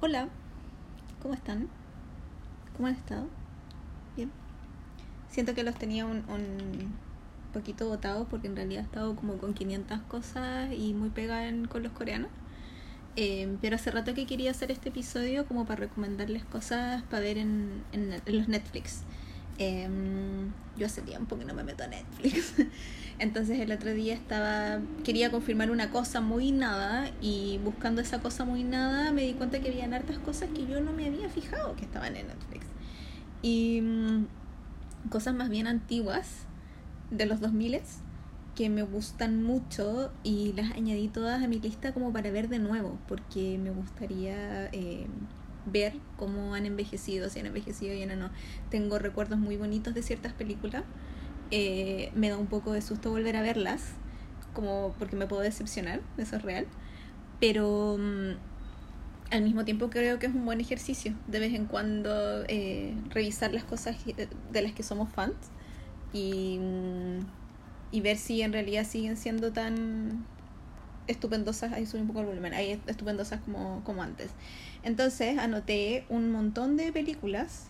Hola, ¿cómo están? ¿Cómo han estado? Bien. Siento que los tenía un, un poquito botados porque en realidad he estado como con 500 cosas y muy pegada con los coreanos. Eh, pero hace rato que quería hacer este episodio como para recomendarles cosas para ver en los Netflix. Eh, yo hace tiempo que no me meto a Netflix. Entonces el otro día estaba quería confirmar una cosa muy nada y buscando esa cosa muy nada me di cuenta que habían hartas cosas que yo no me había fijado que estaban en Netflix. Y mm, cosas más bien antiguas de los 2000 que me gustan mucho y las añadí todas a mi lista como para ver de nuevo porque me gustaría eh, ver cómo han envejecido, si han envejecido bien o no. Tengo recuerdos muy bonitos de ciertas películas. Eh, me da un poco de susto volver a verlas, como porque me puedo decepcionar, eso es real. Pero mm, al mismo tiempo creo que es un buen ejercicio de vez en cuando eh, revisar las cosas de las que somos fans y, mm, y ver si en realidad siguen siendo tan estupendosas, ahí sube un poco el volumen, ahí estupendosas como antes. Entonces anoté un montón de películas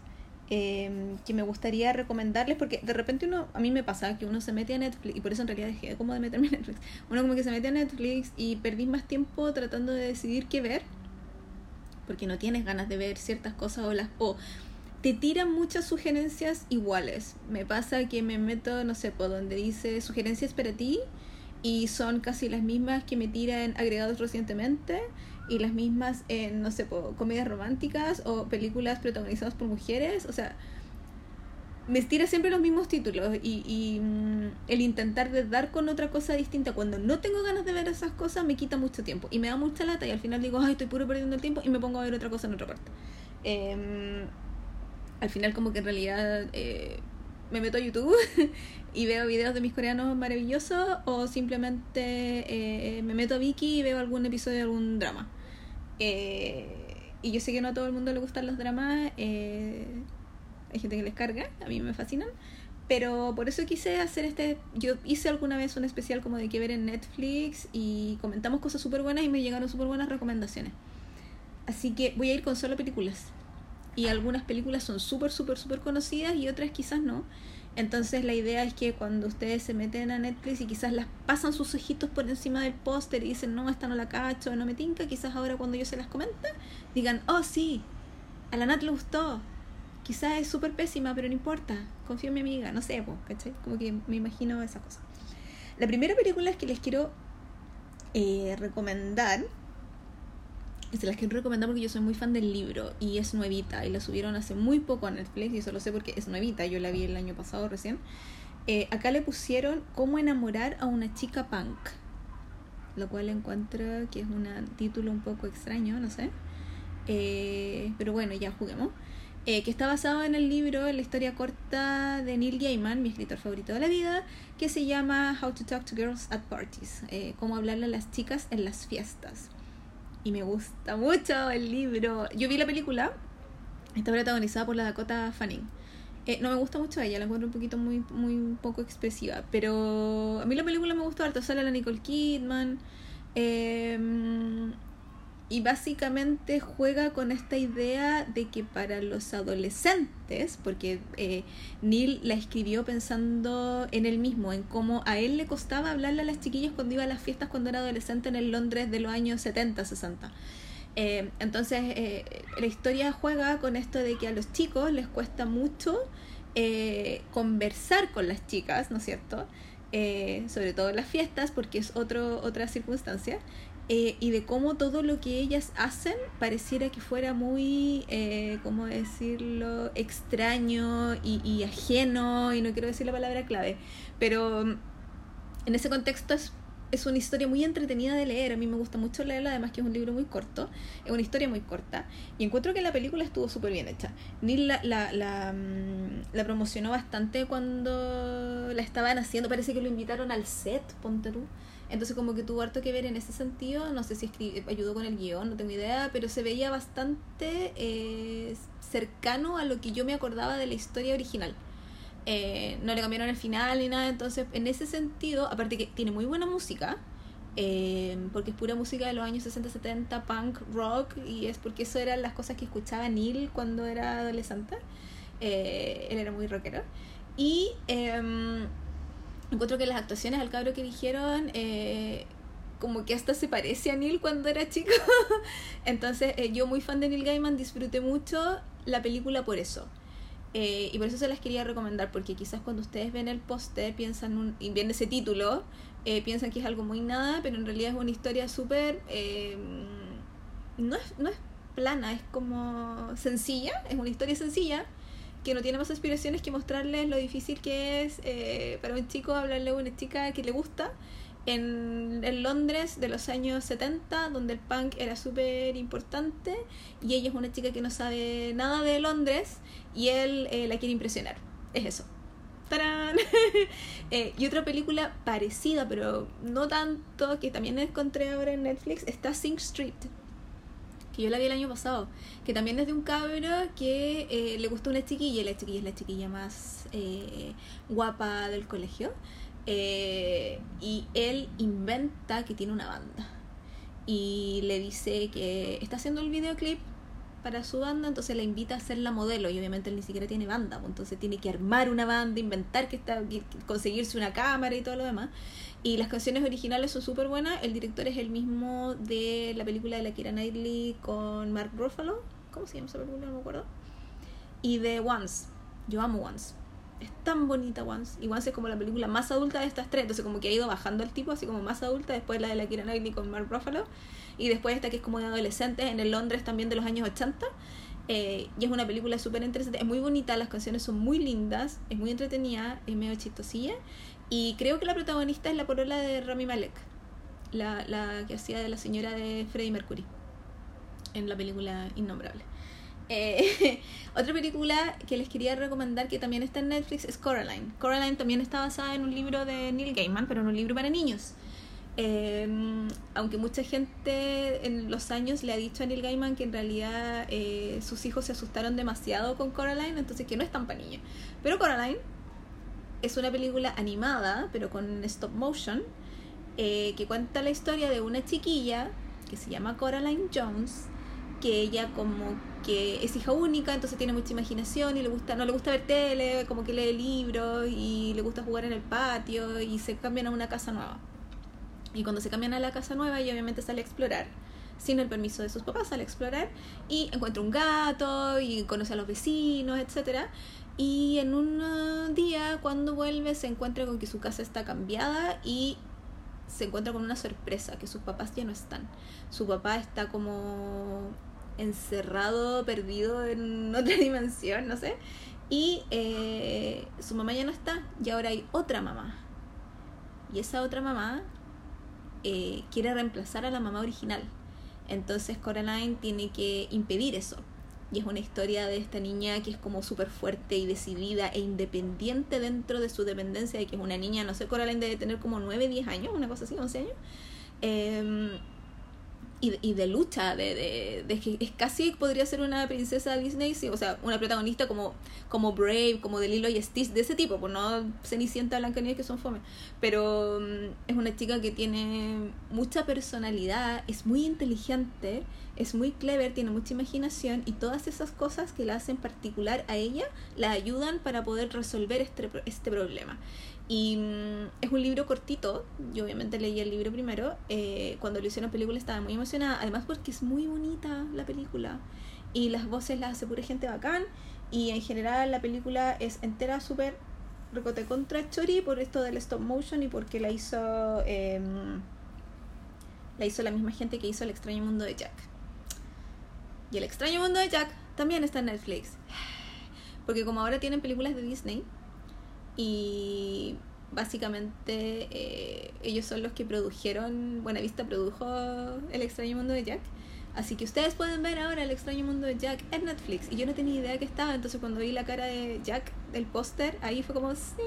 eh, que me gustaría recomendarles porque de repente uno, a mí me pasa que uno se mete a Netflix y por eso en realidad dejé como de meterme a Netflix. Uno como que se mete a Netflix y perdí más tiempo tratando de decidir qué ver porque no tienes ganas de ver ciertas cosas o las o te tiran muchas sugerencias iguales. Me pasa que me meto, no sé, por donde dice sugerencias para ti y son casi las mismas que me tiran agregados recientemente y las mismas no sé, comedias románticas o películas protagonizadas por mujeres. O sea, me tira siempre los mismos títulos y, y mm, el intentar de dar con otra cosa distinta cuando no tengo ganas de ver esas cosas me quita mucho tiempo y me da mucha lata y al final digo, ay, estoy puro perdiendo el tiempo y me pongo a ver otra cosa en otra parte. Em, al final como que en realidad eh, me meto a YouTube y veo videos de mis coreanos maravillosos o simplemente eh, me meto a Viki y veo algún episodio de algún drama. Eh, y yo sé que no a todo el mundo le gustan los dramas, eh, hay gente que les carga, a mí me fascinan, pero por eso quise hacer este, yo hice alguna vez un especial como de que ver en Netflix y comentamos cosas súper buenas y me llegaron súper buenas recomendaciones. Así que voy a ir con solo películas. Y algunas películas son súper, súper, súper conocidas y otras quizás no. Entonces la idea es que cuando ustedes se meten a Netflix y quizás las pasan sus ojitos por encima del póster y dicen, no, esta no la cacho, no me tinca, quizás ahora cuando yo se las comente, digan, oh sí, a la Nat le gustó. Quizás es súper pésima, pero no importa. Confío en mi amiga, no sé, ¿cachai? Como que me imagino esa cosa. La primera película que les quiero eh, recomendar se las quiero recomendar porque yo soy muy fan del libro y es nuevita y la subieron hace muy poco a Netflix y eso lo sé porque es nuevita, yo la vi el año pasado recién. Eh, acá le pusieron Cómo enamorar a una chica punk, lo cual encuentro que es un título un poco extraño, no sé. Eh, pero bueno, ya juguemos. Eh, que está basado en el libro, la historia corta de Neil Gaiman, mi escritor favorito de la vida, que se llama How to Talk to Girls at Parties, cómo hablarle a las chicas en las fiestas y me gusta mucho el libro. Yo vi la película, está protagonizada por la Dakota Fanning. Eh, no me gusta mucho ella, la encuentro un poquito muy, muy poco expresiva, pero a mí la película me gustó harto, sale la Nicole Kidman. eh, y básicamente juega con esta idea de que para los adolescentes, porque eh, Neil la escribió pensando en él mismo, en cómo a él le costaba hablarle a las chiquillas cuando iba a las fiestas cuando era adolescente en el Londres de los años 70, 60. Eh, entonces, eh, la historia juega con esto de que a los chicos les cuesta mucho eh, conversar con las chicas, ¿no es cierto? Eh, sobre todo en las fiestas, porque es otro, otra circunstancia. Eh, y de cómo todo lo que ellas hacen pareciera que fuera muy, eh, ¿cómo decirlo?, extraño y, ajeno, y no quiero decir la palabra clave, pero mm, en ese contexto es, es una historia muy entretenida de leer, a mí me gusta mucho leerla, además que es un libro muy corto, es una historia muy corta, y encuentro que la película estuvo súper bien hecha. Neil la, la, la, mm, la promocionó bastante cuando la estaban haciendo, parece que lo invitaron al set, ponte tú. Entonces como que tuvo harto que ver en ese sentido, no sé si ayudó con el guion, no tengo idea, pero se veía bastante eh, cercano a lo que yo me acordaba de la historia original. Eh, no le cambiaron el final ni nada, entonces en ese sentido, aparte que tiene muy buena música, eh, porque es pura música de los años 60-70, punk, rock, y es porque eso eran las cosas que escuchaba Neil cuando era adolescente. Eh, él era muy rockero. Y em, encuentro que las actuaciones al cabro que dijeron eh, como que hasta se parece a Neil cuando era chico. Entonces, eh, yo muy fan de Neil Gaiman, disfruté mucho la película por eso. Eh, y por eso se las quería recomendar, porque quizás cuando ustedes ven el póster piensan un, y ven ese título, eh, piensan que es algo muy nada, pero en realidad es una historia súper... no, es, no es plana, es como sencilla, es una historia sencilla, que no tiene más aspiraciones que mostrarles lo difícil que es para un chico hablarle a una chica que le gusta en, Londres de los años 70, donde el punk era súper importante y ella es una chica que no sabe nada de Londres y él eh, la quiere impresionar. Es eso. ¡Tarán! Eh, y otra película parecida, pero no tanto, que también encontré ahora en Netflix, está Sing Street. Que yo la vi el año pasado. Que también es de un cabro que eh, le gustó una chiquilla. Y la chiquilla es la chiquilla más guapa del colegio. Eh, y él inventa que tiene una banda. Y le dice que está haciendo el videoclip para su banda, entonces la invita a ser la modelo y obviamente él ni siquiera tiene banda, pues, entonces tiene que armar una banda, inventar que está, conseguirse una cámara y todo lo demás. Y las canciones originales son súper buenas, el director es el mismo de la película de la Kira Knightley con Mark Ruffalo, ¿cómo se llama esa película? No me acuerdo. Y de Once, yo amo Once es tan bonita Once. Y Once es como la película más adulta de estas tres. Entonces como que ha ido bajando el tipo, así como más adulta. Después la de la Kira Knightley con Mark Ruffalo. Y después esta que es como de adolescentes en el Londres también de los años 80. Eh, y es una película súper interesante. Es muy bonita, las canciones son muy lindas. Es muy entretenida, es medio chistosilla. Y creo que la protagonista es la porola de Rami Malek. La, la que hacía de la señora de Freddie Mercury. En la película Innombrable. Eh, otra película que les quería recomendar que también está en Netflix es Coraline. Coraline también está basada en un libro de Neil Gaiman, pero en un libro para niños. Em, aunque mucha gente en los años le ha dicho a Neil Gaiman que en realidad eh, sus hijos se asustaron demasiado con Coraline, entonces que no es tan para niños. Pero Coraline es una película animada, pero con stop motion, eh, que cuenta la historia de una chiquilla que se llama Coraline Jones, que ella como que es hija única, entonces tiene mucha imaginación y le gusta, no le gusta ver tele, como que lee libros y le gusta jugar en el patio y se cambian a una casa nueva. Y cuando se cambian a la casa nueva, ella obviamente sale a explorar, sin el permiso de sus papás, sale a explorar y encuentra un gato y conoce a los vecinos, etcétera. Y en un día, cuando vuelve, se encuentra con que su casa está cambiada y se encuentra con una sorpresa, que sus papás ya no están. Su papá está como encerrado, perdido en otra dimensión, no sé. Y eh, su mamá ya no está y ahora hay otra mamá. Y esa otra mamá eh, quiere reemplazar a la mamá original. Entonces Coraline tiene que impedir eso. Y es una historia de esta niña que es como súper fuerte y decidida e independiente dentro de su dependencia, de que es una niña, no sé, Coraline debe tener como 9, 10 años, una cosa así, 11 años. Eh, y, y de lucha, de, de, de, es casi podría ser una princesa Disney, o sea, una protagonista como, como Brave, como de Lilo y Stitch, de ese tipo, pues no Cenicienta, Blancanieves que son fome, pero mm, es una chica que tiene mucha personalidad, es muy inteligente, es muy clever, tiene mucha imaginación y todas esas cosas que la hacen particular a ella la ayudan para poder resolver este, este problema. Y mm, es un libro cortito, yo obviamente leí el libro primero, eh, cuando lo hicieron película estaba muy emocionada, además porque es muy bonita la película y las voces las hace pura gente bacán y en general la película es entera súper recote contra Chori por esto del stop motion y porque la hizo em, la hizo la misma gente que hizo El extraño mundo de Jack. Y El extraño mundo de Jack también está en Netflix. Porque como ahora tienen películas de Disney, y básicamente eh, ellos son los que produjeron, Buena Vista produjo El extraño mundo de Jack. Así que ustedes pueden ver ahora El extraño mundo de Jack en Netflix. Y yo no tenía idea que estaba, entonces cuando vi la cara de Jack del póster, ahí fue como, sí.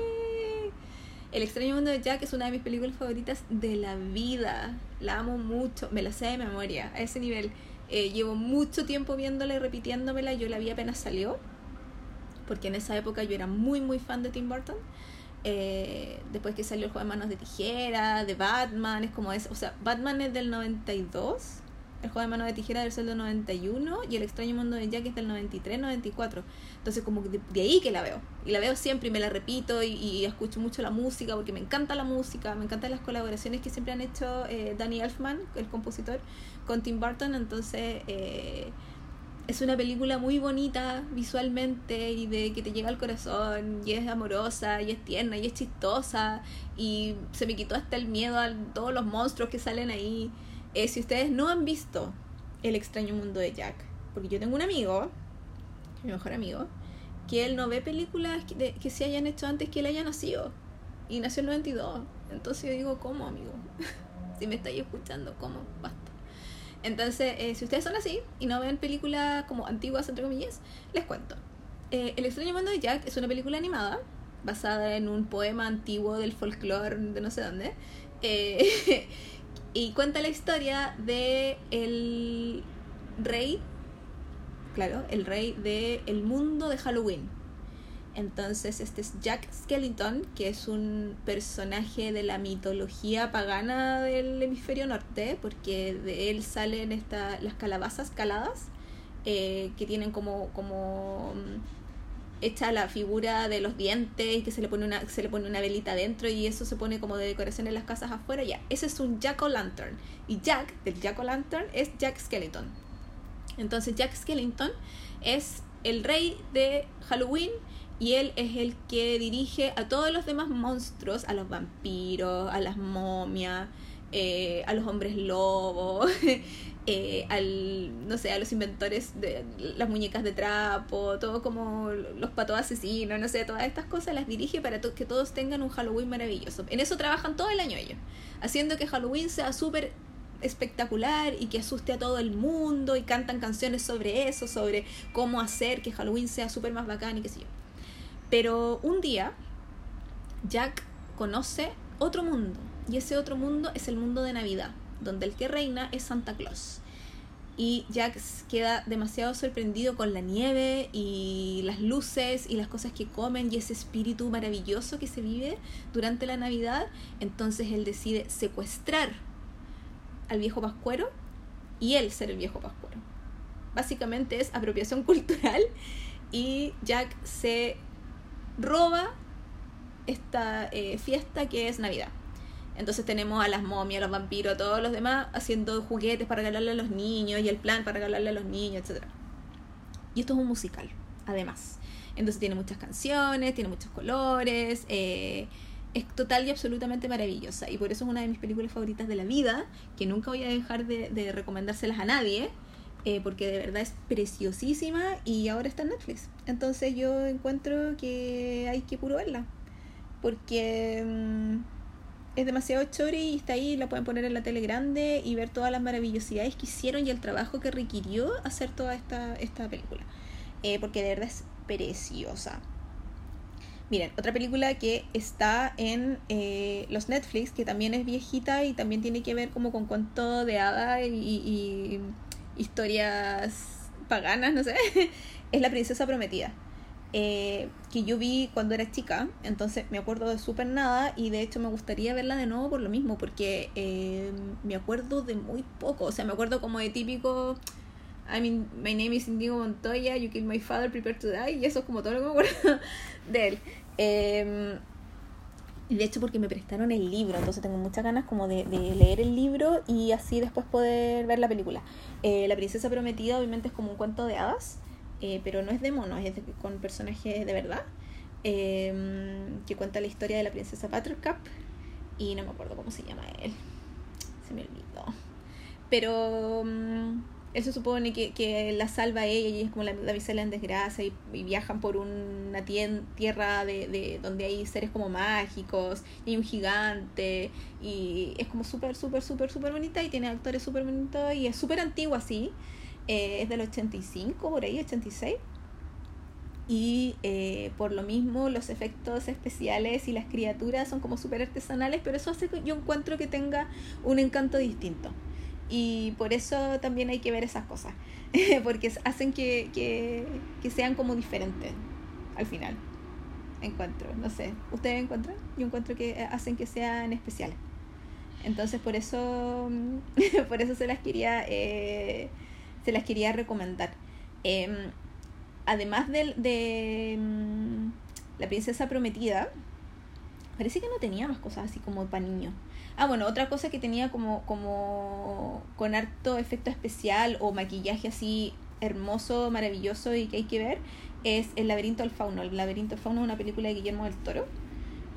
El extraño mundo de Jack es una de mis películas favoritas de la vida. La amo mucho, me la sé de memoria, a ese nivel. Eh, llevo mucho tiempo viéndola y repitiéndomela, yo la vi apenas salió porque en esa época yo era muy muy fan de Tim Burton eh, después que salió el juego de manos de tijera, de Batman, es como es, o sea, Batman es del 92, el juego de manos de tijera es del 91 y el extraño mundo de Jack es del 93, 94. Entonces como de, de ahí que la veo. Y la veo siempre y me la repito y, escucho mucho la música porque me encanta la música, me encantan las colaboraciones que siempre han hecho eh, Danny Elfman, el compositor, con Tim Burton. Entonces... Eh, es una película muy bonita visualmente y de que te llega al corazón y es amorosa y es tierna y es chistosa y se me quitó hasta el miedo a todos los monstruos que salen ahí. Eh, si ustedes no han visto El extraño mundo de Jack, porque yo tengo un amigo, mi mejor amigo, que él no ve películas que, que se hayan hecho antes que él haya nacido y nació en el 92. Entonces yo digo, ¿cómo, amigo? si me estáis escuchando, ¿cómo? Basta. Entonces, eh, si ustedes son así y no ven películas como antiguas, entre comillas, les cuento. Eh, el extraño mundo de Jack es una película animada basada en un poema antiguo del folclore de no sé dónde. Eh, y cuenta la historia de el rey, claro, el rey del el mundo de Halloween entonces este es Jack Skellington, que es un personaje de la mitología pagana del hemisferio norte, porque de él salen esta, las calabazas caladas, eh, que tienen como, como mm, hecha la figura de los dientes y que se le pone una, se le pone una velita dentro y eso se pone como de decoración en las casas afuera. Ya, ese es un Jack o Lantern. Y Jack, del Jack o Lantern, es Jack Skellington. Entonces Jack Skellington es el rey de Halloween y él es el que dirige a todos los demás monstruos, a los vampiros, a las momias, eh, a los hombres lobos, eh, al, no sé, a los inventores de las muñecas de trapo, todo como los patos asesinos, no sé, todas estas cosas las dirige para que todos tengan un Halloween maravilloso. En eso trabajan todo el año ellos, haciendo que Halloween sea súper espectacular y que asuste a todo el mundo y cantan canciones sobre eso, sobre cómo hacer que Halloween sea súper más bacán y qué sé yo. Pero un día Jack conoce otro mundo y ese otro mundo es el mundo de Navidad, donde el que reina es Santa Claus. Y Jack queda demasiado sorprendido con la nieve y las luces y las cosas que comen y ese espíritu maravilloso que se vive durante la Navidad. Entonces él decide secuestrar al viejo pascuero y él ser el viejo pascuero. Básicamente es apropiación cultural y Jack se roba esta eh, fiesta que es Navidad. Entonces tenemos a las momias, a los vampiros, a todos los demás haciendo juguetes para regalarle a los niños y el plan para regalarle a los niños, etc. Y esto es un musical, además. Entonces tiene muchas canciones, tiene muchos colores, eh, es total y absolutamente maravillosa. Y por eso es una de mis películas favoritas de la vida, que nunca voy a dejar de, de recomendárselas a nadie. Eh, porque de verdad es preciosísima y ahora está en Netflix. Entonces yo encuentro que hay que puro verla, porque mm, es demasiado chore y está ahí, la pueden poner en la tele grande y ver todas las maravillosidades que hicieron y el trabajo que requirió hacer toda esta, esta película, eh, porque de verdad es preciosa. Miren, otra película que está en eh, los Netflix, que también es viejita y también tiene que ver como con cuento de hada y historias paganas, no sé, es La Princesa Prometida. Eh, que yo vi cuando era chica, entonces me acuerdo de súper nada y de hecho me gustaría verla de nuevo por lo mismo, porque eh, me acuerdo de muy poco, o sea, me acuerdo como de típico, I mean, my name is Indigo Montoya, you killed my father, prepare to die, y eso es como todo lo que me acuerdo de él. Eh, de hecho porque me prestaron el libro, entonces tengo muchas ganas como de, leer el libro y así después poder ver la película. Eh, la princesa prometida obviamente es como un cuento de hadas, eh, pero no es de monos, es con personajes de verdad, em, que cuenta la historia de la princesa Buttercup y no me acuerdo cómo se llama él, se me olvidó. Pero... Mm, se supone que, que, la salva ella y es como la damisela en desgracia y, viajan por una tierra de, de, donde hay seres como mágicos y hay un gigante y es como súper, súper, súper, súper bonita y tiene actores súper bonitos y es súper antigua así, eh, es del 85 por ahí, 86 y eh, por lo mismo los efectos especiales y las criaturas son como súper artesanales, pero eso hace que yo encuentro que tenga un encanto distinto y por eso también hay que ver esas cosas, porque hacen que, que, que sean como diferentes al final. encuentro, no sé, ¿ustedes encuentran? Yo encuentro que eh, hacen que sean especiales. Entonces por eso, por eso se las quería, eh, se las quería recomendar. Em, además de, de mm, La Princesa Prometida, parece que no tenía más cosas así como para niños. Ah, bueno, otra cosa que tenía como, como con harto efecto especial o maquillaje así hermoso, maravilloso y que hay que ver es El laberinto del fauno. El laberinto del fauno es una película de Guillermo del Toro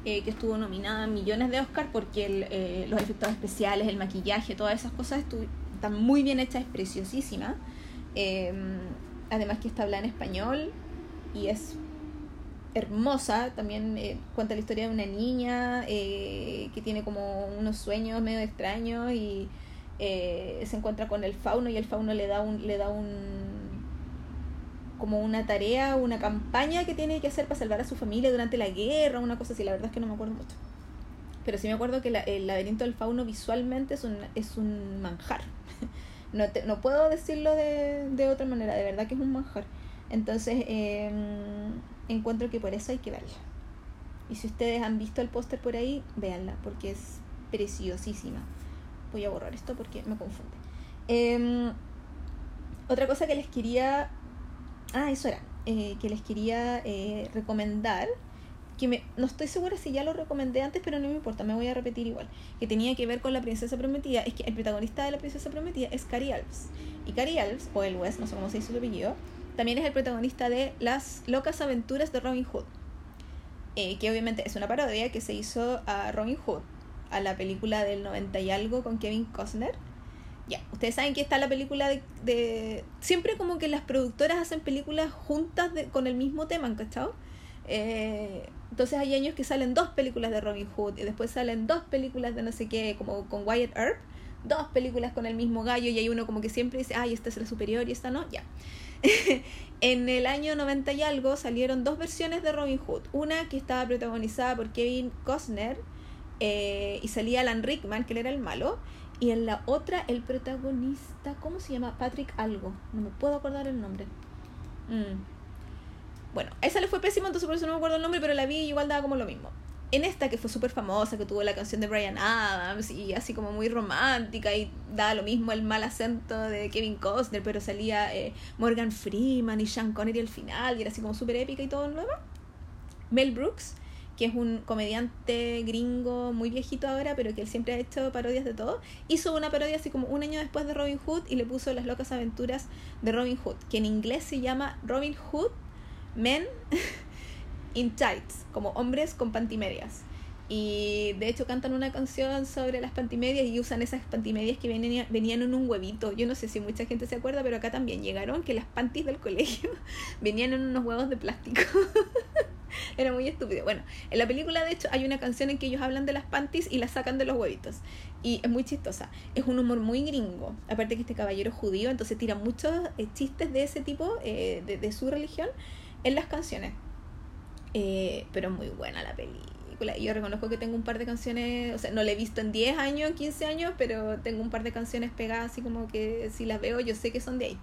eh, que estuvo nominada a millones de Oscar porque eh, los efectos especiales, el maquillaje, todas esas cosas están muy bien hechas, es preciosísima. Em, además que está hablada en español y es hermosa. También eh, cuenta la historia de una niña eh, que tiene como unos sueños medio extraños y eh, se encuentra con el fauno y el fauno le da un le da un como una tarea, una campaña que tiene que hacer para salvar a su familia durante la guerra, una cosa así, la verdad es que no me acuerdo mucho. Pero sí me acuerdo que el laberinto del fauno visualmente es un, es un manjar. no, no puedo decirlo de, de otra manera, de verdad que es un manjar. Entonces, eh, encuentro que por eso hay que verla. Y si ustedes han visto el póster por ahí, véanla, porque es preciosísima. Voy a borrar esto porque me confunde. Em, otra cosa que les quería... Ah, eso era. Eh, que les quería eh, recomendar que me, no estoy segura si ya lo recomendé antes, pero no me importa, me voy a repetir igual, que tenía que ver con la princesa prometida, es que el protagonista de la princesa prometida es Cary Elves. Y Cary Elves, o el West, no sé cómo se dice su apellido, también es el protagonista de Las locas aventuras de Robin Hood, eh, que obviamente es una parodia que se hizo a Robin Hood, a la película del 90 y algo con Kevin Costner. Ya, ustedes saben que está la película de, Siempre como que las productoras hacen películas juntas con el mismo tema, ¿cachado? Eh, entonces hay años que salen dos películas de Robin Hood y después salen dos películas de no sé qué, como con Wyatt Earp, dos películas con el mismo gallo y hay uno como que siempre dice, ay, esta es la superior y esta no, ya. en el año 90 y algo salieron dos versiones de Robin Hood. Una que estaba protagonizada por Kevin Costner eh, y salía Alan Rickman, que él era el malo. Y en la otra, el protagonista, ¿cómo se llama? Patrick Algo. No me puedo acordar el nombre. Mm. Bueno, esa le fue pésimo, entonces por eso no me acuerdo el nombre, pero la vi y igual daba como lo mismo en esta que fue súper famosa, que tuvo la canción de Brian Adams y así como muy romántica y da lo mismo el mal acento de Kevin Costner, pero salía eh, Morgan Freeman y Sean Connery al final y era así como súper épica y todo lo demás. Mel Brooks, que es un comediante gringo muy viejito ahora, pero que él siempre ha hecho parodias de todo, hizo una parodia así como un año después de Robin Hood y le puso Las locas aventuras de Robin Hood, que en inglés se llama Robin Hood Men in tights, como hombres con pantimedias. Y de hecho cantan una canción sobre las pantimedias y usan esas pantimedias que venían, venían en un huevito. Yo no sé si mucha gente se acuerda, pero acá también llegaron que las panties del colegio venían en unos huevos de plástico. Era muy estúpido. Bueno, en la película de hecho hay una canción en que ellos hablan de las panties y las sacan de los huevitos. Y es muy chistosa. Es un humor muy gringo. Aparte que este caballero es judío, entonces tira muchos eh, chistes de ese tipo, eh, de, de su religión, en las canciones. Eh, pero muy buena la película. Yo reconozco que tengo un par de canciones, o sea, no la he visto en 10 años, 15 años, pero tengo un par de canciones pegadas así como que si las veo yo sé que son de ahí.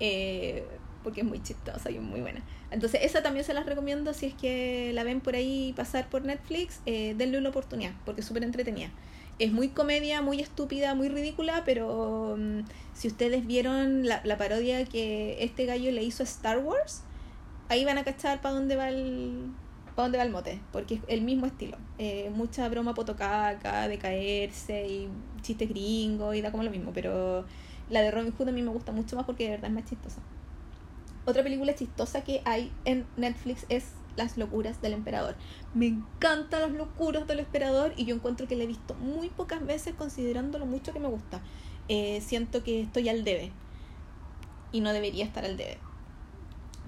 Eh, porque es muy chistosa y muy buena. Entonces esa también se las recomiendo si es que la ven por ahí pasar por Netflix, eh, denle una oportunidad, porque es súper entretenida. Es muy comedia, muy estúpida, muy ridícula, pero mm, si ustedes vieron la, la parodia que este gallo le hizo a Star Wars, ahí van a cachar para dónde va el para dónde va el mote, porque es el mismo estilo. Eh, mucha broma potocaca, de caerse y chistes gringos y da como lo mismo, pero la de Robin Hood a mí me gusta mucho más porque de verdad es más chistosa. Otra película chistosa que hay en Netflix es Las locuras del emperador. Me encantan las locuras del emperador y yo encuentro que la he visto muy pocas veces considerando lo mucho que me gusta. Eh, siento que estoy al debe y no debería estar al debe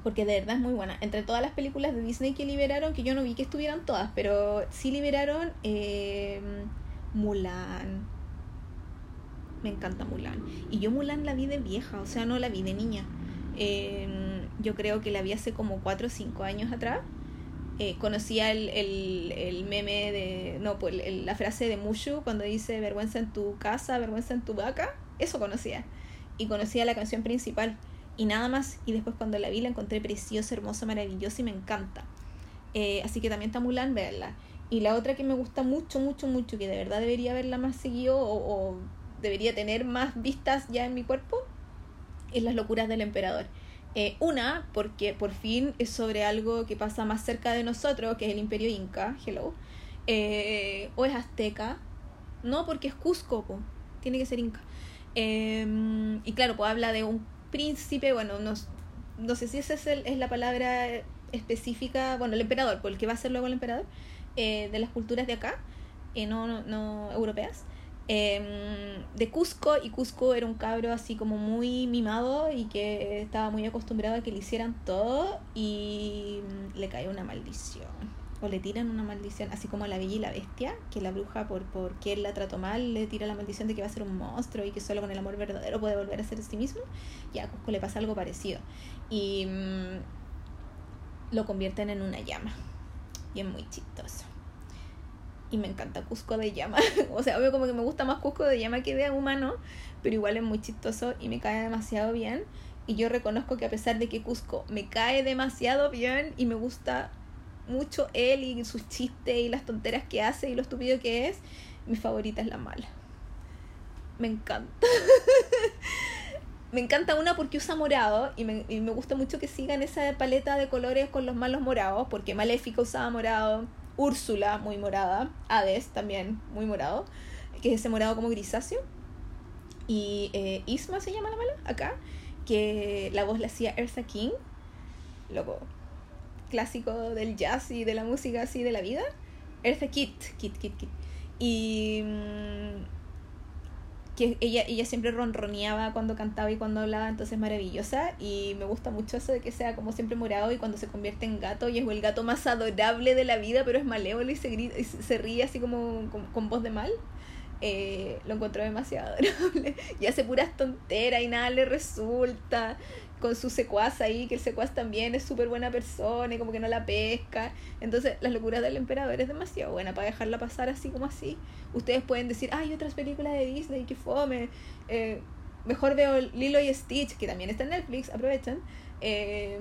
porque de verdad es muy buena. Entre todas las películas de Disney que liberaron, que yo no vi que estuvieran todas, pero sí liberaron eh, Mulan. Me encanta Mulan. Y yo Mulan la vi de vieja, o sea, no la vi de niña. Em, yo creo que la vi hace como 4 o 5 años atrás. Eh, conocía el, el, el, meme de. No, pues la frase de Mushu cuando dice vergüenza en tu casa, vergüenza en tu vaca. Eso conocía. Y conocía la canción principal y nada más. Y después cuando la vi la encontré preciosa, hermosa, maravillosa y me encanta. Eh, así que también está Mulan, verla. Y la otra que me gusta mucho, mucho, mucho, que de verdad debería verla más seguido o, debería tener más vistas ya en mi cuerpo, es Las locuras del emperador. Eh, una, porque por fin es sobre algo que pasa más cerca de nosotros, que es el imperio inca, hello, eh, o es azteca, no porque es Cusco, tiene que ser inca. Em, y claro, pues habla de un príncipe, bueno, no, no sé si esa es, es la palabra específica, bueno, el emperador, por el que va a ser luego el emperador, eh, de las culturas de acá, no, no, no europeas. Em, de Cusco y Cusco era un cabro así como muy mimado y que estaba muy acostumbrado a que le hicieran todo y mm, le cae una maldición o le tiran una maldición así como a la bella y la bestia que la bruja por porque él la trató mal le tira la maldición de que va a ser un monstruo y que solo con el amor verdadero puede volver a ser sí mismo y a Cusco le pasa algo parecido y mm, lo convierten en una llama y es muy chistoso y me encanta Cusco de llama. o sea, obvio como que me gusta más Cusco de llama que de humano, pero igual es muy chistoso y me cae demasiado bien. Y yo reconozco que a pesar de que Cusco me cae demasiado bien y me gusta mucho él y sus chistes y las tonteras que hace y lo estúpido que es, mi favorita es la mala. Me encanta. me encanta una porque usa morado y me, y me gusta mucho que sigan esa paleta de colores con los malos morados, porque Maléfica usaba morado, Úrsula, muy morada, Hades también, muy morado, que es ese morado como grisáceo. Y eh, Isma se llama la mala, acá, que la voz la hacía Ersa King, loco, clásico del jazz y de la música así de la vida. Ersa Kitt, Kit, Kit, Kit. Y mm, que ella, ella siempre ronroneaba cuando cantaba y cuando hablaba, entonces maravillosa. Y me gusta mucho eso de que sea como siempre morado y cuando se convierte en gato y es el gato más adorable de la vida, pero es malévolo y se, grita, y se ríe así como con, voz de mal. Eh, lo encontró demasiado adorable y hace puras tonteras y nada le resulta con su secuaz ahí, que el secuaz también es súper buena persona y como que no la pesca. Entonces, Las locuras del emperador es demasiado buena para dejarla pasar así como así. Ustedes pueden decir, hay otras películas de Disney que fome. Eh, mejor veo Lilo y Stitch, que también está en Netflix, aprovechen. Eh,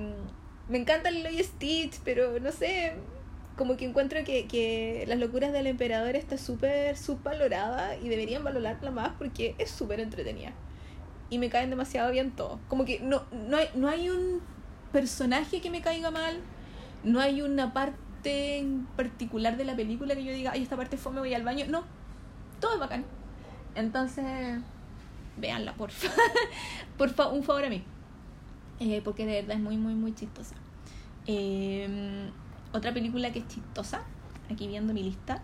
me encanta Lilo y Stitch, pero no sé, como que encuentro que, que Las locuras del emperador está súper subvalorada y deberían valorarla más porque es súper entretenida y me caen demasiado bien todos. Como que no, no, hay, no hay un personaje que me caiga mal, no hay una parte en particular de la película que yo diga, ay, esta parte fue, me voy al baño. No, todo es bacán. Entonces, véanla, por favor. un favor a mí. Eh, porque de verdad es muy, muy, muy chistosa. Em, otra película que es chistosa, aquí viendo mi lista,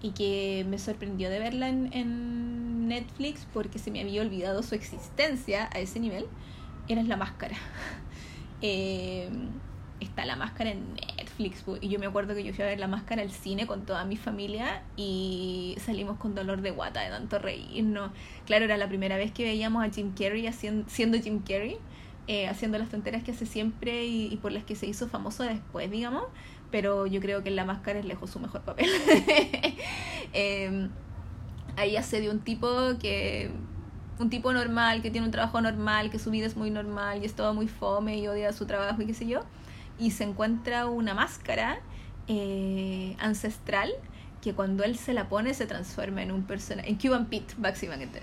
y que me sorprendió de verla en, en Netflix porque se me había olvidado su existencia a ese nivel, era La Máscara. Eh, está La Máscara en Netflix y yo me acuerdo que yo fui a ver La Máscara al cine con toda mi familia y salimos con dolor de guata de tanto reírnos. Claro, era la primera vez que veíamos a Jim Carrey haciendo, siendo Jim Carrey. Eh, haciendo las tonteras que hace siempre y, y, por las que se hizo famoso después, digamos pero yo creo que en La Máscara es lejos su mejor papel. eh, ahí hace de un tipo que un tipo normal, que tiene un trabajo normal, que su vida es muy normal y es todo muy fome y odia su trabajo y qué sé yo, y se encuentra una máscara eh, ancestral que cuando él se la pone se transforma en un personaje, en Cuban Pete, básicamente,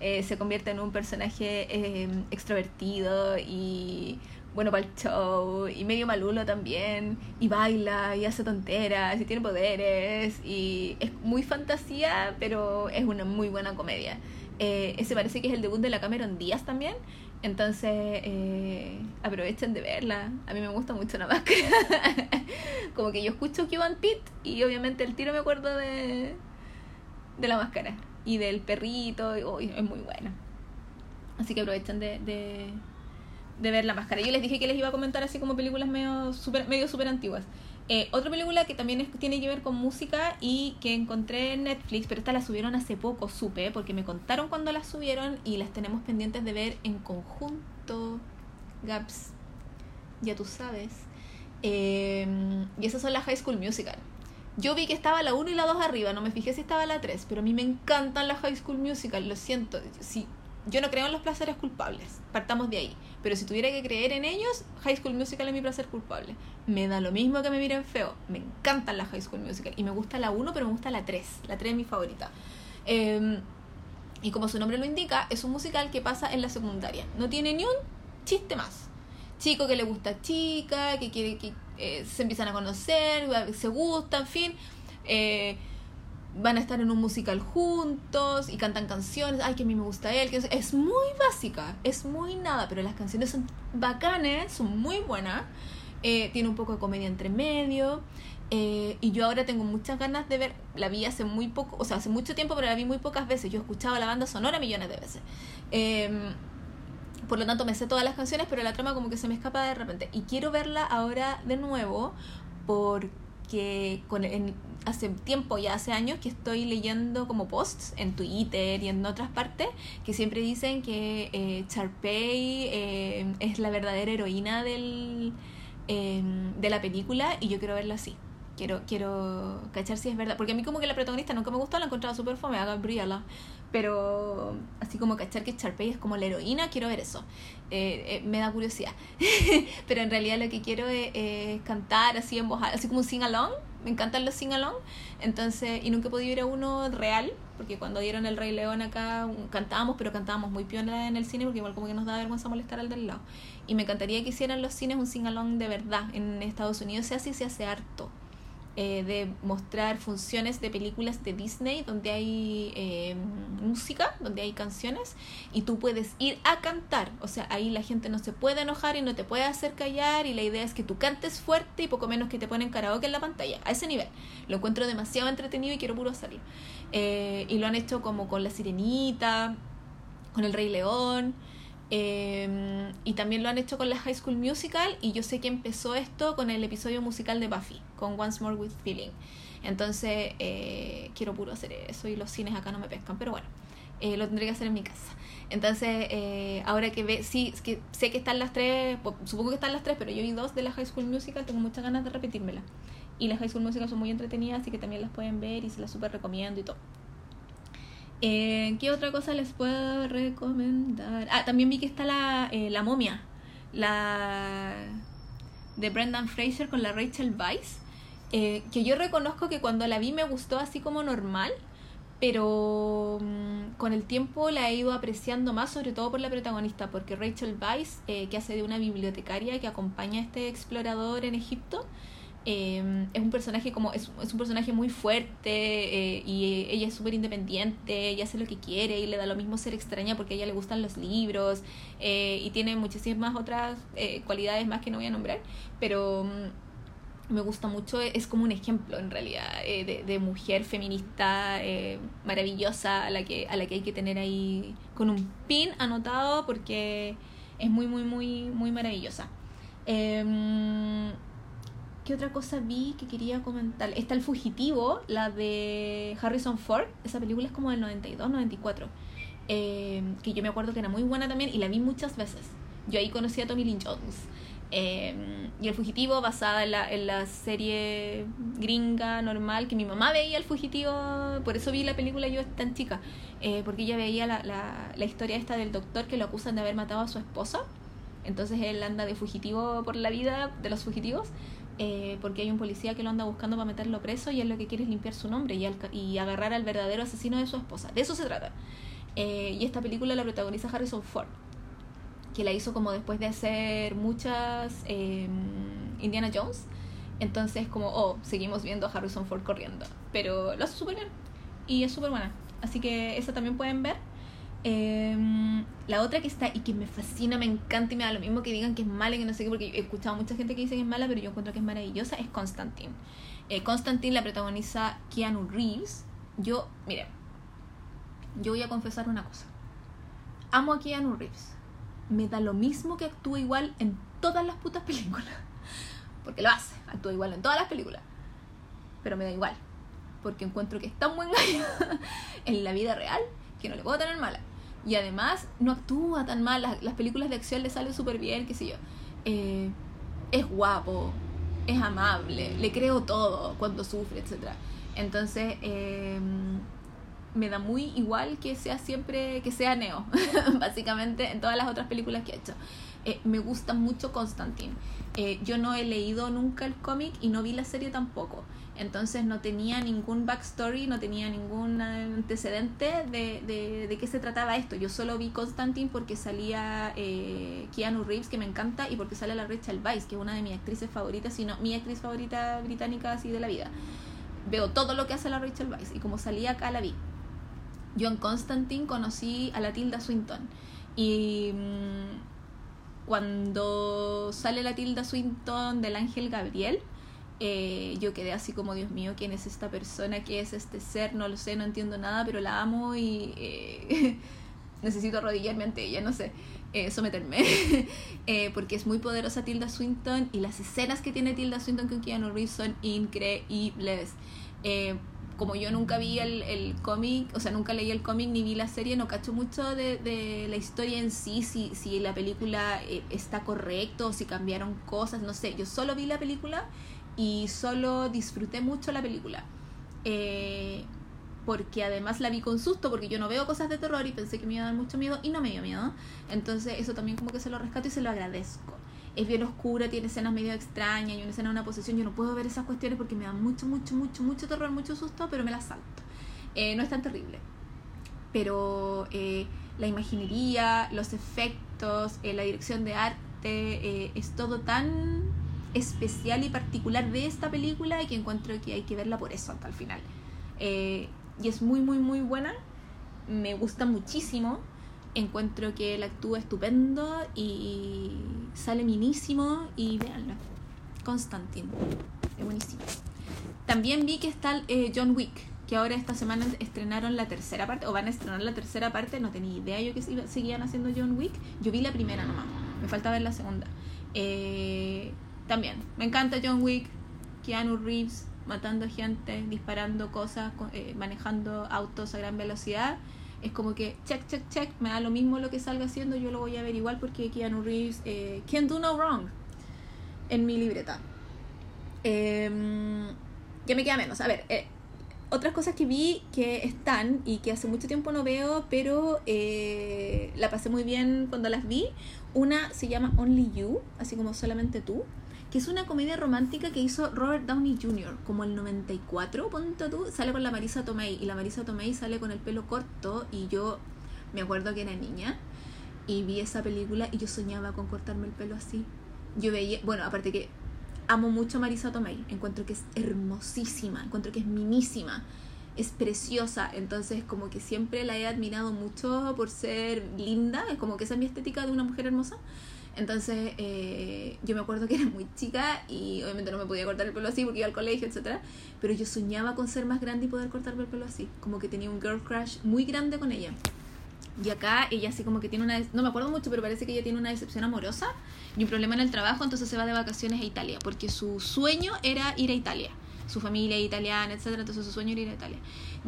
eh, se convierte en un personaje eh, extrovertido y bueno para el show y medio malulo también y baila y hace tonteras y tiene poderes y es muy fantasía pero es una muy buena comedia. Eh, ese parece que es el debut de la Cameron Díaz también entonces eh, aprovechen de verla. A mí me gusta mucho la máscara. Como que yo escucho Cuban Pete y obviamente el tiro me acuerdo de de la máscara y del perrito y, es muy buena. Así que aprovechen de de ver la máscara. Yo les dije que les iba a comentar así como películas medio super, medio super antiguas. Eh, otra película que también tiene que ver con música y que encontré en Netflix, pero esta la subieron hace poco, supe, porque me contaron cuando la subieron y las tenemos pendientes de ver en conjunto. Gaps, ya tú sabes. Eh, y esas son las High School Musical. Yo vi que estaba la 1 y la 2 arriba, no me fijé si estaba la 3, pero a mí me encantan las High School Musical, lo siento. Si yo no creo en los placeres culpables, partamos de ahí. Pero si tuviera que creer en ellos, High School Musical es mi placer culpable. Me da lo mismo que me miren feo. Me encantan las High School Musical. Y me gusta la 1, pero me gusta la 3. La 3 es mi favorita. Em, y como su nombre lo indica, es un musical que pasa en la secundaria. No tiene ni un chiste más. Chico que le gusta a chica, que quiere que eh, se empiezan a conocer, se gustan, en fin. Eh, van a estar en un musical juntos y cantan canciones, ay, que a mí me gusta él, es, muy básica, es muy nada, pero las canciones son bacanes, son muy buenas, eh, tiene un poco de comedia entre medio, eh, y yo ahora tengo muchas ganas de ver, la vi hace muy poco, o sea, hace mucho tiempo, pero la vi muy pocas veces, yo he escuchado la banda sonora millones de veces. Em, por lo tanto me sé todas las canciones, pero la trama como que se me escapa de repente. Y quiero verla ahora de nuevo porque con, en, hace tiempo, ya hace años, que estoy leyendo como posts en Twitter y en otras partes que siempre dicen que eh, Charpey eh, es la verdadera heroína del, eh, de la película y yo quiero verla así. Quiero, quiero cachar si es verdad. Porque a mí como que la protagonista nunca me gustó, la encontraba súper fome a Gabriela. Pero así como cachar que Charpey es como la heroína, quiero ver eso. Eh, me da curiosidad. pero en realidad lo que quiero es, cantar así en voz así como un sing-along me encantan los sing-along, entonces, y nunca he podido ir a uno real, porque cuando dieron el Rey León acá cantábamos, pero cantábamos muy piola en el cine, porque igual como que nos da vergüenza molestar al del lado. Y me encantaría que hicieran los cines un sing-along de verdad en Estados Unidos, se hace y se hace harto. Eh, de mostrar funciones de películas de Disney donde hay eh, música, donde hay canciones y tú puedes ir a cantar. O sea, ahí la gente no se puede enojar y no te puede hacer callar y la idea es que tú cantes fuerte y poco menos que te ponen karaoke en la pantalla. A ese nivel. Lo encuentro demasiado entretenido y quiero puro hacerlo. Eh, y lo han hecho como con La Sirenita, con El Rey León. Em, y también lo han hecho con la High School Musical y yo sé que empezó esto con el episodio musical de Buffy, con Once More with Feeling. Entonces eh, quiero puro hacer eso y los cines acá no me pescan, pero bueno, eh, lo tendré que hacer en mi casa. Entonces, eh, ahora que ve, sí, que sé que están las tres, supongo que están las tres, pero yo vi dos de la High School Musical, tengo muchas ganas de repetírmela. Y las High School Musical son muy entretenidas, así que también las pueden ver y se las súper recomiendo y todo. Eh, ¿Qué otra cosa les puedo recomendar? Ah, también vi que está la, eh, la momia, la de Brendan Fraser con la Rachel Weisz, eh, que yo reconozco que cuando la vi me gustó así como normal, pero mm, con el tiempo la he ido apreciando más, sobre todo por la protagonista, porque Rachel Weisz, que hace de una bibliotecaria que acompaña a este explorador en Egipto, Em, es un personaje como es, es un personaje muy fuerte eh, y ella es súper independiente ella hace lo que quiere y le da lo mismo ser extraña porque a ella le gustan los libros eh, y tiene muchísimas otras eh, cualidades más que no voy a nombrar pero mm, me gusta mucho es como un ejemplo en realidad de, de, mujer feminista maravillosa a la que a la que hay que tener ahí con un pin anotado porque es muy muy muy muy maravillosa. Em, ¿Qué otra cosa vi que quería comentar? Está El Fugitivo, la de Harrison Ford. Esa película es como del 92, 94. Eh, que yo me acuerdo que era muy buena también y la vi muchas veces. Yo ahí conocí a Tommy Lynn Jones. Eh, y El Fugitivo, basada en la, en la serie gringa normal, que mi mamá veía El Fugitivo, por eso vi la película yo tan chica, eh, porque ella veía la, la, la historia esta del doctor que lo acusan de haber matado a su esposa. Entonces él anda de fugitivo por la vida de los fugitivos eh, porque hay un policía que lo anda buscando para meterlo preso y él lo que quiere es limpiar su nombre y, agarrar al verdadero asesino de su esposa. De eso se trata. Eh, y esta película la protagoniza Harrison Ford, que la hizo como después de hacer muchas em, Indiana Jones. Entonces como, oh, seguimos viendo a Harrison Ford corriendo. Pero lo hace súper bien y es súper buena. Así que esa también pueden ver. Em, la otra que está y que me fascina, me encanta y me da lo mismo que digan que es mala, que no sé qué, porque he escuchado a mucha gente que dice que es mala, pero yo encuentro que es maravillosa, es Constantine. Eh, Constantine la protagoniza Keanu Reeves. Yo, mire, yo voy a confesar una cosa. Amo a Keanu Reeves. Me da lo mismo que actúa igual en todas las putas películas. Porque lo hace, actúa igual en todas las películas. Pero me da igual. Porque encuentro que es tan buen gallo en la vida real que no le puedo tener mala. Y además no actúa tan mal, las, películas de acción le salen súper bien, qué sé yo. Eh, es guapo, es amable, le creo todo cuando sufre, etc. Entonces, em, me da muy igual que sea siempre, que sea Neo, básicamente en todas las otras películas que ha hecho. Eh, me gusta mucho Constantine. Eh, yo no he leído nunca el cómic y no vi la serie tampoco. Entonces no tenía ningún backstory, no tenía ningún antecedente de, de, de qué se trataba esto. Yo solo vi Constantine porque salía eh, Keanu Reeves, que me encanta, y porque sale la Rachel Weisz, que es una de mis actrices favoritas, sino mi actriz favorita británica así de la vida. Veo todo lo que hace la Rachel Weisz y como salía acá la vi. Yo en Constantine conocí a la Tilda Swinton y mm, cuando sale la Tilda Swinton del Ángel Gabriel, eh, yo quedé así como, Dios mío, ¿quién es esta persona? ¿Qué es este ser? No lo sé, no entiendo nada, pero la amo y eh, necesito arrodillarme ante ella, no sé, eh, someterme. porque es muy poderosa Tilda Swinton y las escenas que tiene Tilda Swinton con Keanu Reeves son increíbles. como yo nunca vi el, el cómic, o sea, nunca leí el cómic ni vi la serie, no cacho mucho de, de la historia en sí, si, si la película está correcto o si cambiaron cosas, no sé. Yo solo vi la película y solo disfruté mucho la película. Eh, porque además la vi con susto, porque yo no veo cosas de terror y pensé que me iba a dar mucho miedo y no me dio miedo. Entonces eso también como que se lo rescato y se lo agradezco. Es bien oscura, tiene escenas medio extrañas y una escena de una posesión. Yo no puedo ver esas cuestiones porque me da mucho, mucho, mucho, mucho terror, mucho susto, pero me las salto. Eh, no es tan terrible. Pero eh, la imaginería, los efectos, la dirección de arte, es todo tan especial y particular de esta película y que encuentro que hay que verla por eso hasta el final. Eh, y es muy, muy, muy buena. Me gusta muchísimo. Encuentro que él actúa estupendo y sale minísimo y véanlo. Constantine. Es buenísimo. También vi que está eh, John Wick, que ahora esta semana estrenaron la tercera parte, o van a estrenar la tercera parte, no tenía idea yo que seguían haciendo John Wick. Yo vi la primera nomás, me falta ver la segunda. Eh, también, me encanta John Wick, Keanu Reeves matando gente, disparando cosas, eh, manejando autos a gran velocidad. Es como que check, check, check, me da lo mismo lo que salga haciendo, yo lo voy a ver igual porque Keanu Reeves eh, can do no wrong en mi libreta. Eh, ya me queda menos. A ver, eh, otras cosas que vi que están y que hace mucho tiempo no veo, pero eh, la pasé muy bien cuando las vi. Una se llama Only You, así como solamente tú que es una comedia romántica que hizo Robert Downey Jr. como el 94, ponte tú, sale con la Marisa Tomei y la Marisa Tomei sale con el pelo corto y yo me acuerdo que era niña y vi esa película y yo soñaba con cortarme el pelo así. Yo veía, bueno, aparte que amo mucho a Marisa Tomei, encuentro que es hermosísima, encuentro que es mimísima, es preciosa, entonces como que siempre la he admirado mucho por ser linda, es como que esa es mi estética de una mujer hermosa. Entonces, eh, yo me acuerdo que era muy chica y obviamente no me podía cortar el pelo así porque iba al colegio, etcétera Pero yo soñaba con ser más grande y poder cortarme el pelo así. Como que tenía un girl crush muy grande con ella. Y acá ella así como que tiene una... No me acuerdo mucho, pero parece que ella tiene una decepción amorosa y un problema en el trabajo, entonces se va de vacaciones a Italia. Porque su sueño era ir a Italia. Su familia es italiana, etcétera Entonces su sueño era ir a Italia.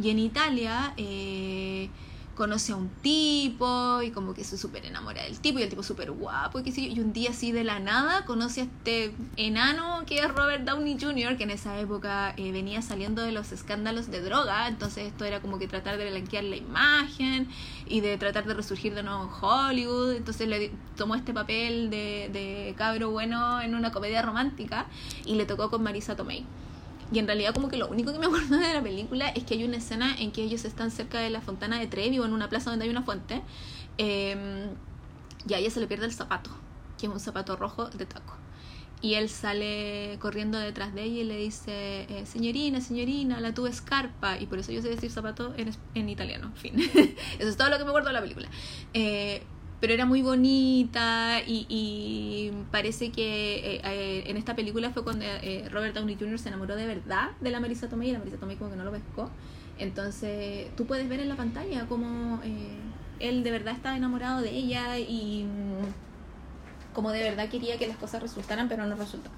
Y en Italia... Eh, conoce a un tipo y como que se súper enamora del tipo y el tipo súper guapo y qué sé yo. Y un día así de la nada conoce a este enano que es Robert Downey Jr., que en esa época eh, venía saliendo de los escándalos de droga. Entonces esto era como que tratar de blanquear la imagen y de tratar de resurgir de nuevo en Hollywood. Entonces le tomó este papel de, de cabro bueno en una comedia romántica y le tocó con Marisa Tomei. Y en realidad como que lo único que me acuerdo de la película es que hay una escena en que ellos están cerca de la fontana de Trevi o en una plaza donde hay una fuente. Em, y a ella se le pierde el zapato, que es un zapato rojo de taco. Y él sale corriendo detrás de ella y le dice, eh, señorina, señorina, la tuve escarpa. Y por eso yo sé decir zapato en, en italiano. Fin. eso es todo lo que me acuerdo de la película. Eh, pero era muy bonita y, parece que eh, eh, en esta película fue cuando eh, Robert Downey Jr. se enamoró de verdad de la Marisa Tomei y la Marisa Tomei como que no lo pescó. Entonces tú puedes ver en la pantalla cómo él de verdad estaba enamorado de ella y mm, como de verdad quería que las cosas resultaran, pero no resultaron.